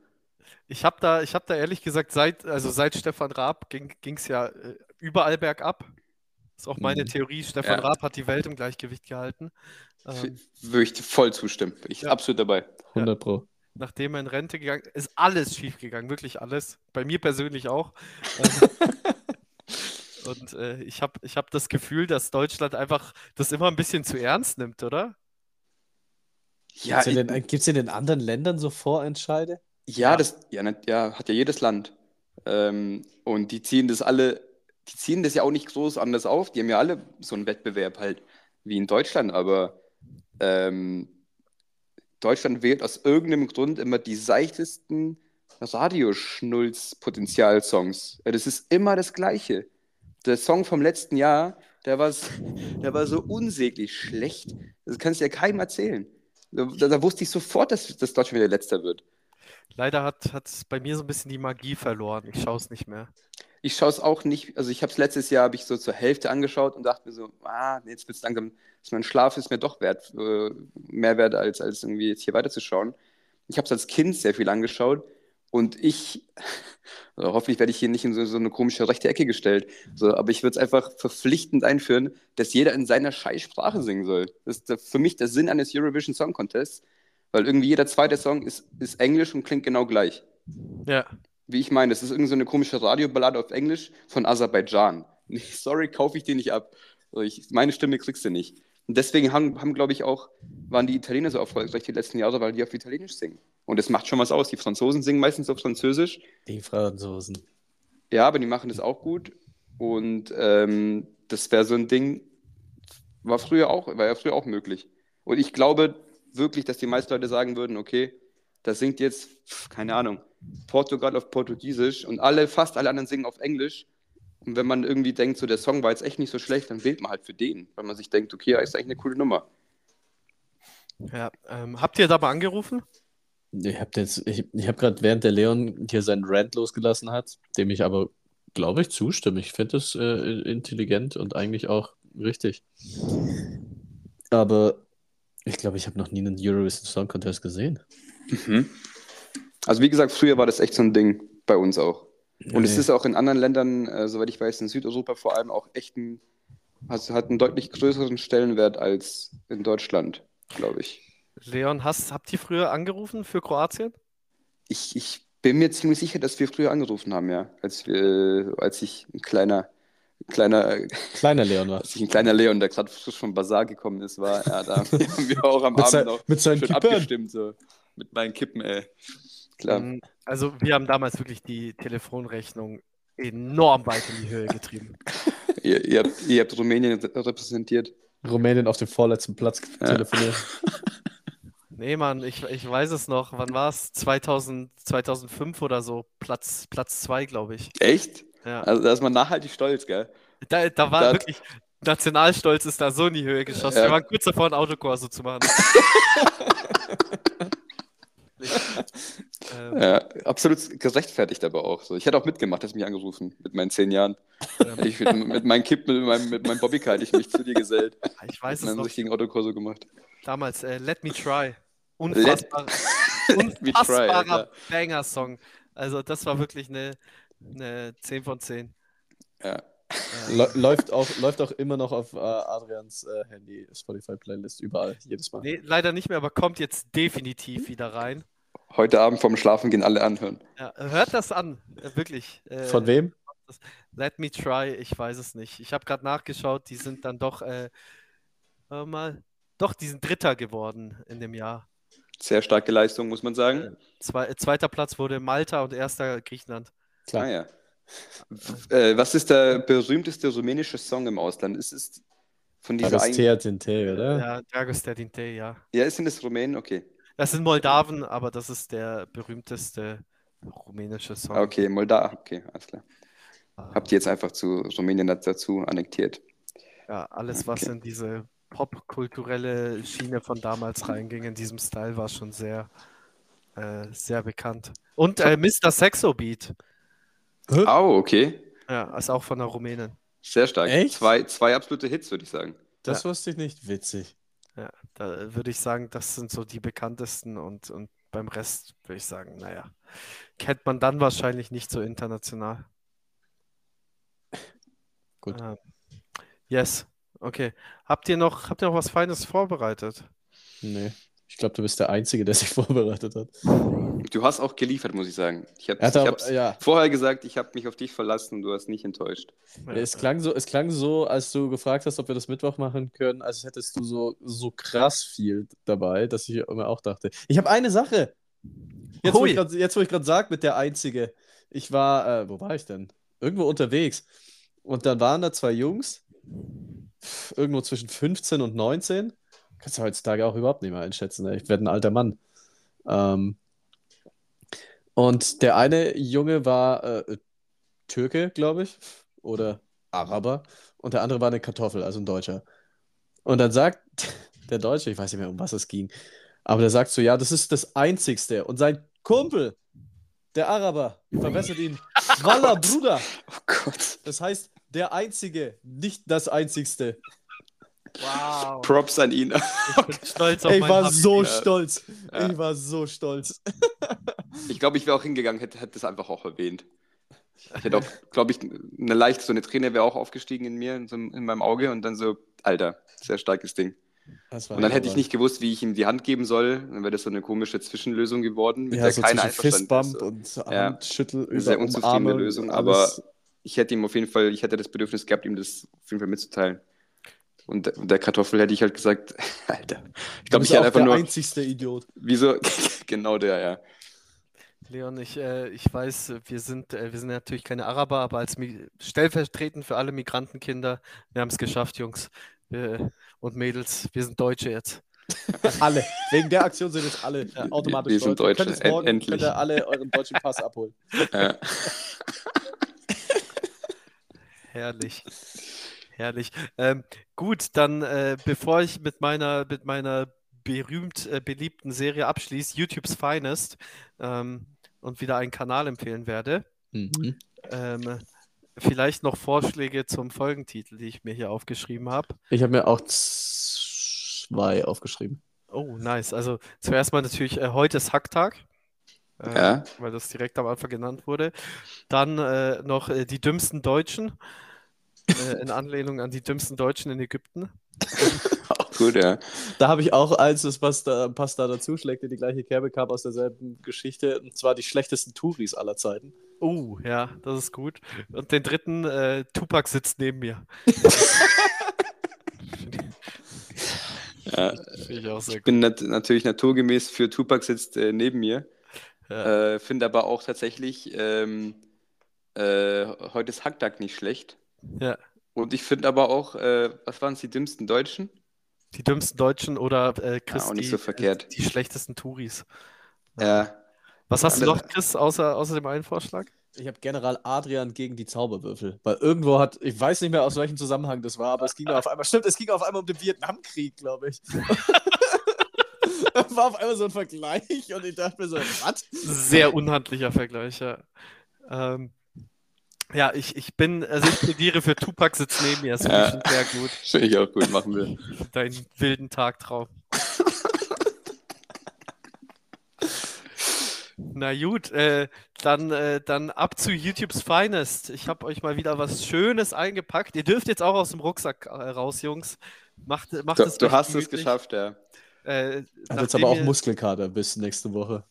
[SPEAKER 2] Ich habe da, ich hab da ehrlich gesagt, seit, also seit Stefan Raab ging es ja äh, überall bergab. Ist auch meine
[SPEAKER 3] Mhm.
[SPEAKER 2] Theorie. Stefan
[SPEAKER 1] Ja.
[SPEAKER 2] Raab hat die Welt im Gleichgewicht gehalten. Ähm,
[SPEAKER 1] Würde ich voll zustimmen. Ich
[SPEAKER 2] Ja.
[SPEAKER 1] absolut dabei.
[SPEAKER 3] 100 Pro.
[SPEAKER 2] nachdem er in Rente gegangen ist, alles schiefgegangen, wirklich alles. Bei mir persönlich auch. Ähm, Und äh, ich habe ich hab das Gefühl, dass Deutschland einfach das immer ein bisschen zu ernst nimmt, oder?
[SPEAKER 1] Ja,
[SPEAKER 3] Gibt es in, den- gibt's in den anderen Ländern so Vorentscheide?
[SPEAKER 1] Ja, das ja, ne- ja, hat ja jedes Land. Ähm, und die ziehen das alle, die ziehen das ja auch nicht groß anders auf. Die haben ja alle so einen Wettbewerb halt wie in Deutschland, aber ähm, Deutschland wählt aus irgendeinem Grund immer die seichtesten Radioschnulz-Potenzial-Songs. Das ist immer das Gleiche. Der Song vom letzten Jahr, der war, s- der war so unsäglich schlecht. Das kannst du ja keinem erzählen. Da, da wusste ich sofort, dass, dass Deutschland wieder letzter wird.
[SPEAKER 2] Leider hat es bei mir so ein bisschen die Magie verloren. Ich schaue es nicht mehr.
[SPEAKER 1] Ich schaue es auch nicht, also ich habe es letztes Jahr, habe ich so zur Hälfte angeschaut und dachte mir so, ah, jetzt wird es langsam, ist mein Schlaf ist mir doch wert, äh, mehr wert, als, als irgendwie jetzt hier weiterzuschauen. Ich habe es als Kind sehr viel angeschaut und ich, also hoffentlich werde ich hier nicht in so, so eine komische rechte Ecke gestellt, so, aber ich würde es einfach verpflichtend einführen, dass jeder in seiner Scheißsprache singen soll. Das ist für mich der Sinn eines Eurovision Song Contests, weil irgendwie jeder zweite Song ist, ist Englisch und klingt genau gleich.
[SPEAKER 2] Ja,
[SPEAKER 1] Wie ich meine, das ist irgendeine so eine komische Radioballade auf Englisch von Aserbaidschan. Sorry, kaufe ich die nicht ab. Ich, meine Stimme kriegst du nicht. Und deswegen haben, haben glaube ich, auch, waren die Italiener so erfolgreich die letzten Jahre, weil die auf Italienisch singen. Und das macht schon was aus. Die Franzosen singen meistens auf Französisch.
[SPEAKER 3] Die Franzosen.
[SPEAKER 1] Ja, aber die machen das auch gut. Und ähm, das wäre so ein Ding, war früher auch, war ja früher auch möglich. Und ich glaube wirklich, dass die meisten Leute sagen würden, okay, das singt jetzt, keine Ahnung, Portugal auf Portugiesisch und alle, fast alle anderen singen auf Englisch. Und wenn man irgendwie denkt, so der Song war jetzt echt nicht so schlecht, dann wählt man halt für den, weil man sich denkt, okay, ist eigentlich eine coole Nummer.
[SPEAKER 2] ja. Ähm, habt ihr da mal angerufen?
[SPEAKER 3] Ich habe jetzt, ich, ich habe gerade während der Leon hier seinen Rant losgelassen hat, dem ich aber, glaube ich, zustimme. Ich finde das äh, intelligent und eigentlich auch richtig. Aber ich glaube, ich habe noch nie einen Eurovision Song Contest gesehen.
[SPEAKER 1] Mhm. Also wie gesagt, früher war das echt so ein Ding bei uns auch. Und es ist auch in anderen Ländern, äh, soweit ich weiß, in Südeuropa vor allem auch echt ein, also hat einen deutlich größeren Stellenwert als in Deutschland, glaube ich.
[SPEAKER 2] Leon, hast, habt ihr früher angerufen für Kroatien?
[SPEAKER 1] ich. Ich bin mir ziemlich sicher, dass wir früher angerufen haben, ja, als wir, als ich ein kleiner, kleiner,
[SPEAKER 3] Kleiner Leon war.
[SPEAKER 1] als ich ein kleiner Leon, der gerade frisch vom Bazar gekommen ist, war, ja, da haben wir auch am
[SPEAKER 3] Mit,
[SPEAKER 1] Abend
[SPEAKER 3] sein,
[SPEAKER 1] noch
[SPEAKER 3] mit seinen
[SPEAKER 1] schön
[SPEAKER 3] Kippern.
[SPEAKER 1] abgestimmt, so mit meinen Kippen, ey. Klar.
[SPEAKER 2] Ähm, Also wir haben damals wirklich die Telefonrechnung enorm weit in die Höhe getrieben.
[SPEAKER 1] Ihr, ihr, habt, ihr habt Rumänien repräsentiert.
[SPEAKER 3] Rumänien auf dem vorletzten Platz telefoniert.
[SPEAKER 2] Nee, Mann, ich, ich weiß es noch. Wann war es? 2000, 2005 oder so. Platz, Platz zwei, glaube ich.
[SPEAKER 1] Echt?
[SPEAKER 2] Ja.
[SPEAKER 1] Also da ist man nachhaltig stolz, gell?
[SPEAKER 2] Da, da war
[SPEAKER 1] Da-
[SPEAKER 2] wirklich, Nationalstolz ist da so in die Höhe geschossen.
[SPEAKER 1] Ja.
[SPEAKER 2] Wir waren kurz davor, ein Autokorso zu machen. ähm,
[SPEAKER 1] Ja, absolut gerechtfertigt aber auch. So. Ich hätte auch mitgemacht, hast mich angerufen mit meinen zehn Jahren.
[SPEAKER 2] ähm,
[SPEAKER 1] Ich, mit, meinem Kipp, mit meinem, mit meinem Bobbycar hätte ich mich zu dir gesellt.
[SPEAKER 2] ich weiß
[SPEAKER 1] Mit
[SPEAKER 2] es noch.
[SPEAKER 1] richtigen Autokorso gemacht.
[SPEAKER 2] Damals, äh, Let Me Try. Unfassbar,
[SPEAKER 1] Let me try,
[SPEAKER 2] unfassbarer. Banger-Song. Also das war wirklich eine, eine 10 von 10.
[SPEAKER 1] Ja.
[SPEAKER 3] Lä- läuft, auch, läuft auch immer noch auf äh, Adrians äh, Handy, Spotify-Playlist, überall, jedes Mal.
[SPEAKER 2] nee, leider nicht mehr, aber kommt jetzt definitiv wieder rein.
[SPEAKER 1] Heute Abend vorm Schlafen gehen alle anhören.
[SPEAKER 2] Ja, hört das an, äh, wirklich. Äh,
[SPEAKER 3] Von wem?
[SPEAKER 2] Let Me Try, ich weiß es nicht. Ich habe gerade nachgeschaut, die sind dann doch äh, warte mal, doch, die sind Dritter geworden in dem Jahr.
[SPEAKER 1] Sehr starke Leistung, muss man sagen.
[SPEAKER 2] Zwei, zweiter Platz wurde Malta und erster Griechenland.
[SPEAKER 3] Klar.
[SPEAKER 1] Ah ja. Äh, was ist der berühmteste rumänische Song im Ausland? Ist es von dieser ein...
[SPEAKER 3] Agostea Tinte, oder?
[SPEAKER 2] Ja, Dragos der Dinte, ja.
[SPEAKER 1] Ja, sind es Rumänen? Okay.
[SPEAKER 2] Das sind Moldawen, aber das ist der berühmteste rumänische Song.
[SPEAKER 1] Okay, Moldau. Okay, alles klar.
[SPEAKER 2] Ah,
[SPEAKER 1] Habt ihr jetzt einfach zu Rumänien dazu annektiert?
[SPEAKER 2] Ja, alles, was
[SPEAKER 1] Okay.
[SPEAKER 2] in diese popkulturelle Schiene von damals reinging, in diesem Style, war schon sehr, äh, sehr bekannt. Und äh, Mr. Sexo Beat,
[SPEAKER 1] Oh, okay.
[SPEAKER 2] ja, ist auch von der Rumänin.
[SPEAKER 1] Sehr stark.
[SPEAKER 3] Echt?
[SPEAKER 1] Zwei, zwei absolute Hits, würde ich sagen.
[SPEAKER 3] Das wusste ich nicht. Witzig.
[SPEAKER 2] Ja, da würde ich sagen, das sind so die bekanntesten und, und beim Rest würde ich sagen, naja, kennt man dann wahrscheinlich nicht so international.
[SPEAKER 3] Gut.
[SPEAKER 2] Ähm, yes, okay. Habt ihr noch, habt ihr noch was Feines vorbereitet?
[SPEAKER 3] Nee. Ich glaube, du bist der Einzige, der sich vorbereitet hat.
[SPEAKER 1] Du hast auch geliefert, muss ich sagen. Ich habe
[SPEAKER 3] ja.
[SPEAKER 1] vorher gesagt, ich habe mich auf dich verlassen und du hast nicht enttäuscht.
[SPEAKER 2] Ja,
[SPEAKER 3] Es klang, so, es klang so, als du gefragt hast, ob wir das Mittwoch machen können, als hättest du so, so krass viel dabei, dass ich mir auch dachte. Ich habe eine Sache. Jetzt, wo ich grad, jetzt, wo ich gerade sage, mit der Einzige. Ich war, äh, wo war ich denn? Irgendwo unterwegs. Und dann waren da zwei Jungs, irgendwo zwischen 15 und 19. Kannst du heutzutage auch überhaupt nicht mehr einschätzen. Ey. Ich werde ein alter Mann. Ähm, und der eine Junge war äh, Türke, glaube ich, oder Araber. Und der andere war eine Kartoffel, also ein Deutscher. Und dann sagt der Deutsche, ich weiß nicht mehr, um was es ging, aber der sagt so, ja, das ist das Einzigste. Und sein Kumpel, der Araber, verbessert ihn, Walla, Bruder.
[SPEAKER 1] Oh Gott.
[SPEAKER 3] Das heißt, der Einzige, nicht das Einzigste.
[SPEAKER 2] Wow.
[SPEAKER 1] Props an ihn.
[SPEAKER 2] Ich bin stolz auf
[SPEAKER 3] ich war
[SPEAKER 2] Habibi.
[SPEAKER 3] so stolz.
[SPEAKER 1] Ja.
[SPEAKER 3] Ich war so stolz.
[SPEAKER 1] Ich glaube, ich wäre auch hingegangen, hätte, hätte das einfach auch erwähnt. Ich hätte auch, glaube ich, eine leichte, so eine Träne wäre auch aufgestiegen in mir, in, so, in meinem Auge und dann so, Alter, sehr starkes Ding. Und dann hätte ich nicht gewusst, wie ich ihm die Hand geben soll. Dann wäre das so eine komische Zwischenlösung geworden, mit
[SPEAKER 3] Ja,
[SPEAKER 1] der
[SPEAKER 3] so
[SPEAKER 1] keiner einverstanden ist.
[SPEAKER 3] und
[SPEAKER 1] Ja.
[SPEAKER 3] Handschüttel
[SPEAKER 1] Eine
[SPEAKER 3] über
[SPEAKER 1] sehr unzufriedene Lösung, aber ich hätte ihm auf jeden Fall, ich hätte das Bedürfnis gehabt, ihm das auf jeden Fall mitzuteilen. Und, und der Kartoffel hätte ich halt gesagt, Alter, ich glaube, ich hätte einfach
[SPEAKER 3] der
[SPEAKER 1] nur,
[SPEAKER 3] einzigste Idiot.
[SPEAKER 1] wieso, genau der, ja.
[SPEAKER 2] Leon, ich, äh, ich weiß, äh, wir sind, äh, wir sind natürlich keine Araber, aber als Mi stellvertretend für alle Migrantenkinder, wir haben es geschafft, Jungs wir, und Mädels, wir sind Deutsche jetzt.
[SPEAKER 3] Alle. Wegen der Aktion sind jetzt alle automatisch
[SPEAKER 1] wir sind
[SPEAKER 3] Deutsch. Ihr
[SPEAKER 1] Deutsche,
[SPEAKER 3] könnt jetzt morgen
[SPEAKER 1] en- endlich.
[SPEAKER 3] könnt ihr alle euren deutschen Pass abholen.
[SPEAKER 1] ja.
[SPEAKER 2] Herrlich. Herrlich. Ähm, gut, dann äh, bevor ich mit meiner, mit meiner berühmt äh, beliebten Serie abschließe, YouTube's Finest, ähm, und wieder einen Kanal empfehlen werde,
[SPEAKER 3] Mhm.
[SPEAKER 2] ähm, vielleicht noch Vorschläge zum Folgentitel, die ich mir hier aufgeschrieben habe.
[SPEAKER 3] Ich habe mir auch zwei aufgeschrieben.
[SPEAKER 2] Oh, nice. Also zuerst mal natürlich, äh, heute ist Hacktag, äh,
[SPEAKER 1] Ja.
[SPEAKER 2] weil das direkt am Anfang genannt wurde. Dann äh, noch äh, die dümmsten Deutschen, äh, in Anlehnung an die dümmsten Deutschen in Ägypten.
[SPEAKER 1] Gut, ja.
[SPEAKER 3] Da habe ich auch eins, das passt da, passt da dazu, schlägt in die gleiche Kerbe, kam aus derselben Geschichte, und zwar die schlechtesten Touris aller Zeiten.
[SPEAKER 2] Oh, ja, das ist gut. Und den dritten, äh, Tupac sitzt neben mir.
[SPEAKER 1] ja.
[SPEAKER 2] Finde ich auch sehr
[SPEAKER 1] Ich
[SPEAKER 2] gut.
[SPEAKER 1] bin nat natürlich naturgemäß für Tupac sitzt äh, neben mir.
[SPEAKER 2] Ja.
[SPEAKER 1] Äh, Finde aber auch tatsächlich, ähm, äh, heute ist Hacktag nicht schlecht.
[SPEAKER 2] Ja.
[SPEAKER 1] Und ich finde aber auch, äh, was waren es, die dümmsten Deutschen?
[SPEAKER 2] Die dümmsten Deutschen oder äh, Chris,
[SPEAKER 1] auch nicht
[SPEAKER 2] die,
[SPEAKER 1] so verkehrt.
[SPEAKER 2] die schlechtesten Touris.
[SPEAKER 1] Ja.
[SPEAKER 2] Was hast du
[SPEAKER 1] Andere-
[SPEAKER 2] noch, Chris, außer, außer dem einen Vorschlag?
[SPEAKER 3] Ich habe General Adrian gegen die Zauberwürfel. Weil irgendwo hat, ich weiß nicht mehr aus welchem Zusammenhang das war, aber es ging auf einmal, stimmt, es ging auf einmal um den Vietnamkrieg, glaube ich. war auf einmal so ein Vergleich und ich dachte mir so, was?
[SPEAKER 2] Sehr unhandlicher Vergleich, ja. Ähm, ja, ich, ich bin, also ich plädiere für Tupac sitzt neben mir, das finde ich
[SPEAKER 1] Ja.
[SPEAKER 2] schon sehr gut.
[SPEAKER 1] Finde ich auch gut, machen wir.
[SPEAKER 2] Deinen wilden Tagtraum. Na gut, äh, dann, äh, dann ab zu YouTube's Finest. Ich habe euch mal wieder was Schönes eingepackt. Ihr dürft jetzt auch aus dem Rucksack äh, raus, Jungs. Macht, macht
[SPEAKER 1] Du,
[SPEAKER 2] es
[SPEAKER 1] du hast es
[SPEAKER 2] gemütlich.
[SPEAKER 1] geschafft, ja.
[SPEAKER 2] Äh,
[SPEAKER 3] Hat jetzt aber auch
[SPEAKER 2] ihr-
[SPEAKER 3] Muskelkater bis nächste Woche.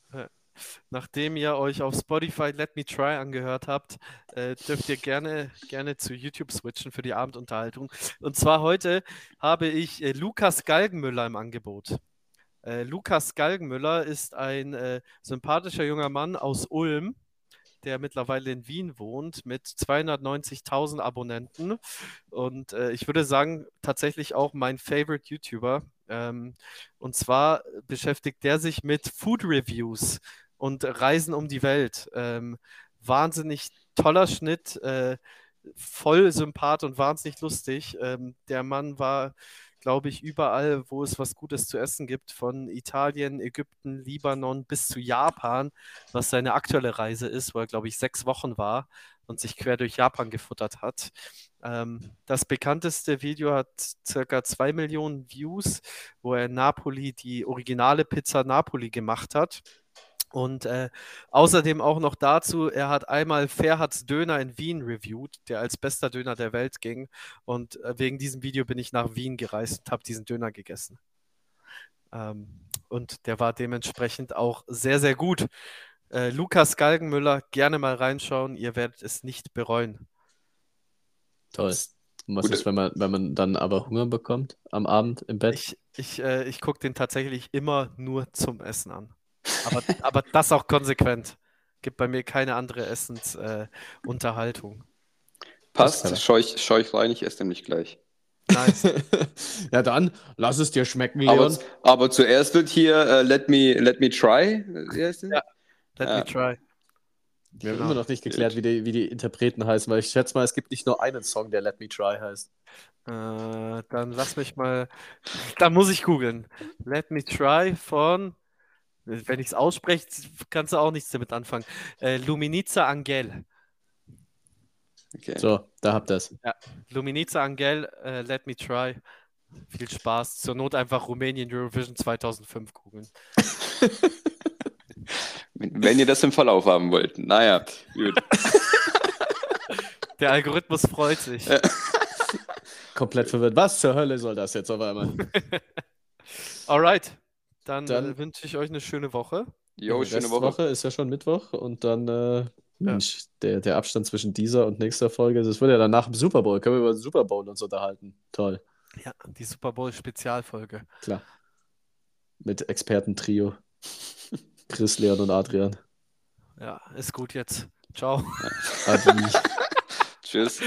[SPEAKER 2] Nachdem ihr euch auf Spotify Let Me Try angehört habt, äh, dürft ihr gerne, gerne zu YouTube switchen für die Abendunterhaltung. Und zwar heute habe ich äh, Lukas Galgenmüller im Angebot. Äh, Lukas Galgenmüller ist ein äh, sympathischer junger Mann aus Ulm, der mittlerweile in Wien wohnt, mit 290.000 Abonnenten. Und äh, ich würde sagen, tatsächlich auch mein Favorite YouTuber. Ähm, und zwar beschäftigt der sich mit Food Reviews und Reisen um die Welt. Ähm, wahnsinnig toller Schnitt, äh, voll sympath und wahnsinnig lustig. Ähm, der Mann war glaube ich, überall, wo es was Gutes zu essen gibt, von Italien, Ägypten, Libanon bis zu Japan, was seine aktuelle Reise ist, wo er, glaube ich, sechs Wochen war und sich quer durch Japan gefuttert hat. Ähm, das bekannteste Video hat circa zwei Millionen Views, wo er in Napoli die originale Pizza Napoli gemacht hat. Und äh, außerdem auch noch dazu, er hat einmal Ferhats Döner in Wien reviewed, der als bester Döner der Welt ging. Und äh, wegen diesem Video bin ich nach Wien gereist und habe diesen Döner gegessen. Ähm, und der war dementsprechend auch sehr, sehr gut. Äh, Lukas Galgenmüller, gerne mal reinschauen, ihr werdet es nicht bereuen.
[SPEAKER 3] Toll. Und was Gute. ist, wenn man, wenn man dann aber Hunger bekommt am Abend im Bett?
[SPEAKER 2] Ich, ich, äh, ich gucke den tatsächlich immer nur zum Essen an. Aber, aber das auch konsequent. Gibt bei mir keine andere Essensunterhaltung.
[SPEAKER 1] Äh, Passt, scheu ich, scheu ich rein, ich esse nämlich gleich.
[SPEAKER 3] Nice. ja, dann lass es dir schmecken,
[SPEAKER 1] Leon. Aber, aber zuerst wird hier uh, let, me, let Me Try.
[SPEAKER 2] Wie heißt Ja, Let ja. Me Try.
[SPEAKER 3] Wir haben immer noch nicht geklärt, wie die, wie die Interpreten heißen, weil ich schätze mal, es gibt nicht nur einen Song, der Let Me Try heißt.
[SPEAKER 2] Äh, dann lass mich mal. Da muss ich googeln. Let Me Try von wenn ich es ausspreche, kannst du auch nichts damit anfangen. Äh, Luminica Angel.
[SPEAKER 3] Okay. So, da habt ihr es.
[SPEAKER 2] Ja. Luminica Angel, uh, Let Me Try. Viel Spaß. Zur Not einfach Rumänien Eurovision 2005 googeln.
[SPEAKER 1] Wenn ihr das im Verlauf haben wollt. Naja, gut.
[SPEAKER 2] Der Algorithmus freut sich.
[SPEAKER 3] Komplett verwirrt. Was zur Hölle soll das jetzt auf einmal?
[SPEAKER 2] Alright. Dann, dann äh, wünsche ich euch eine schöne Woche.
[SPEAKER 3] Jo, schöne Woche. Woche ist ja schon Mittwoch und dann, äh, Mensch, der, der Abstand zwischen dieser und nächster Folge, das wird ja dann nach dem Super Bowl. Können wir über den Super Bowl uns unterhalten. Toll.
[SPEAKER 2] Ja, die Super Bowl-Spezialfolge.
[SPEAKER 3] Klar. Mit Expertentrio. Chris, Leon und Adrian.
[SPEAKER 2] Ja, ist gut jetzt. Ciao.
[SPEAKER 3] Adi.
[SPEAKER 1] Tschüss.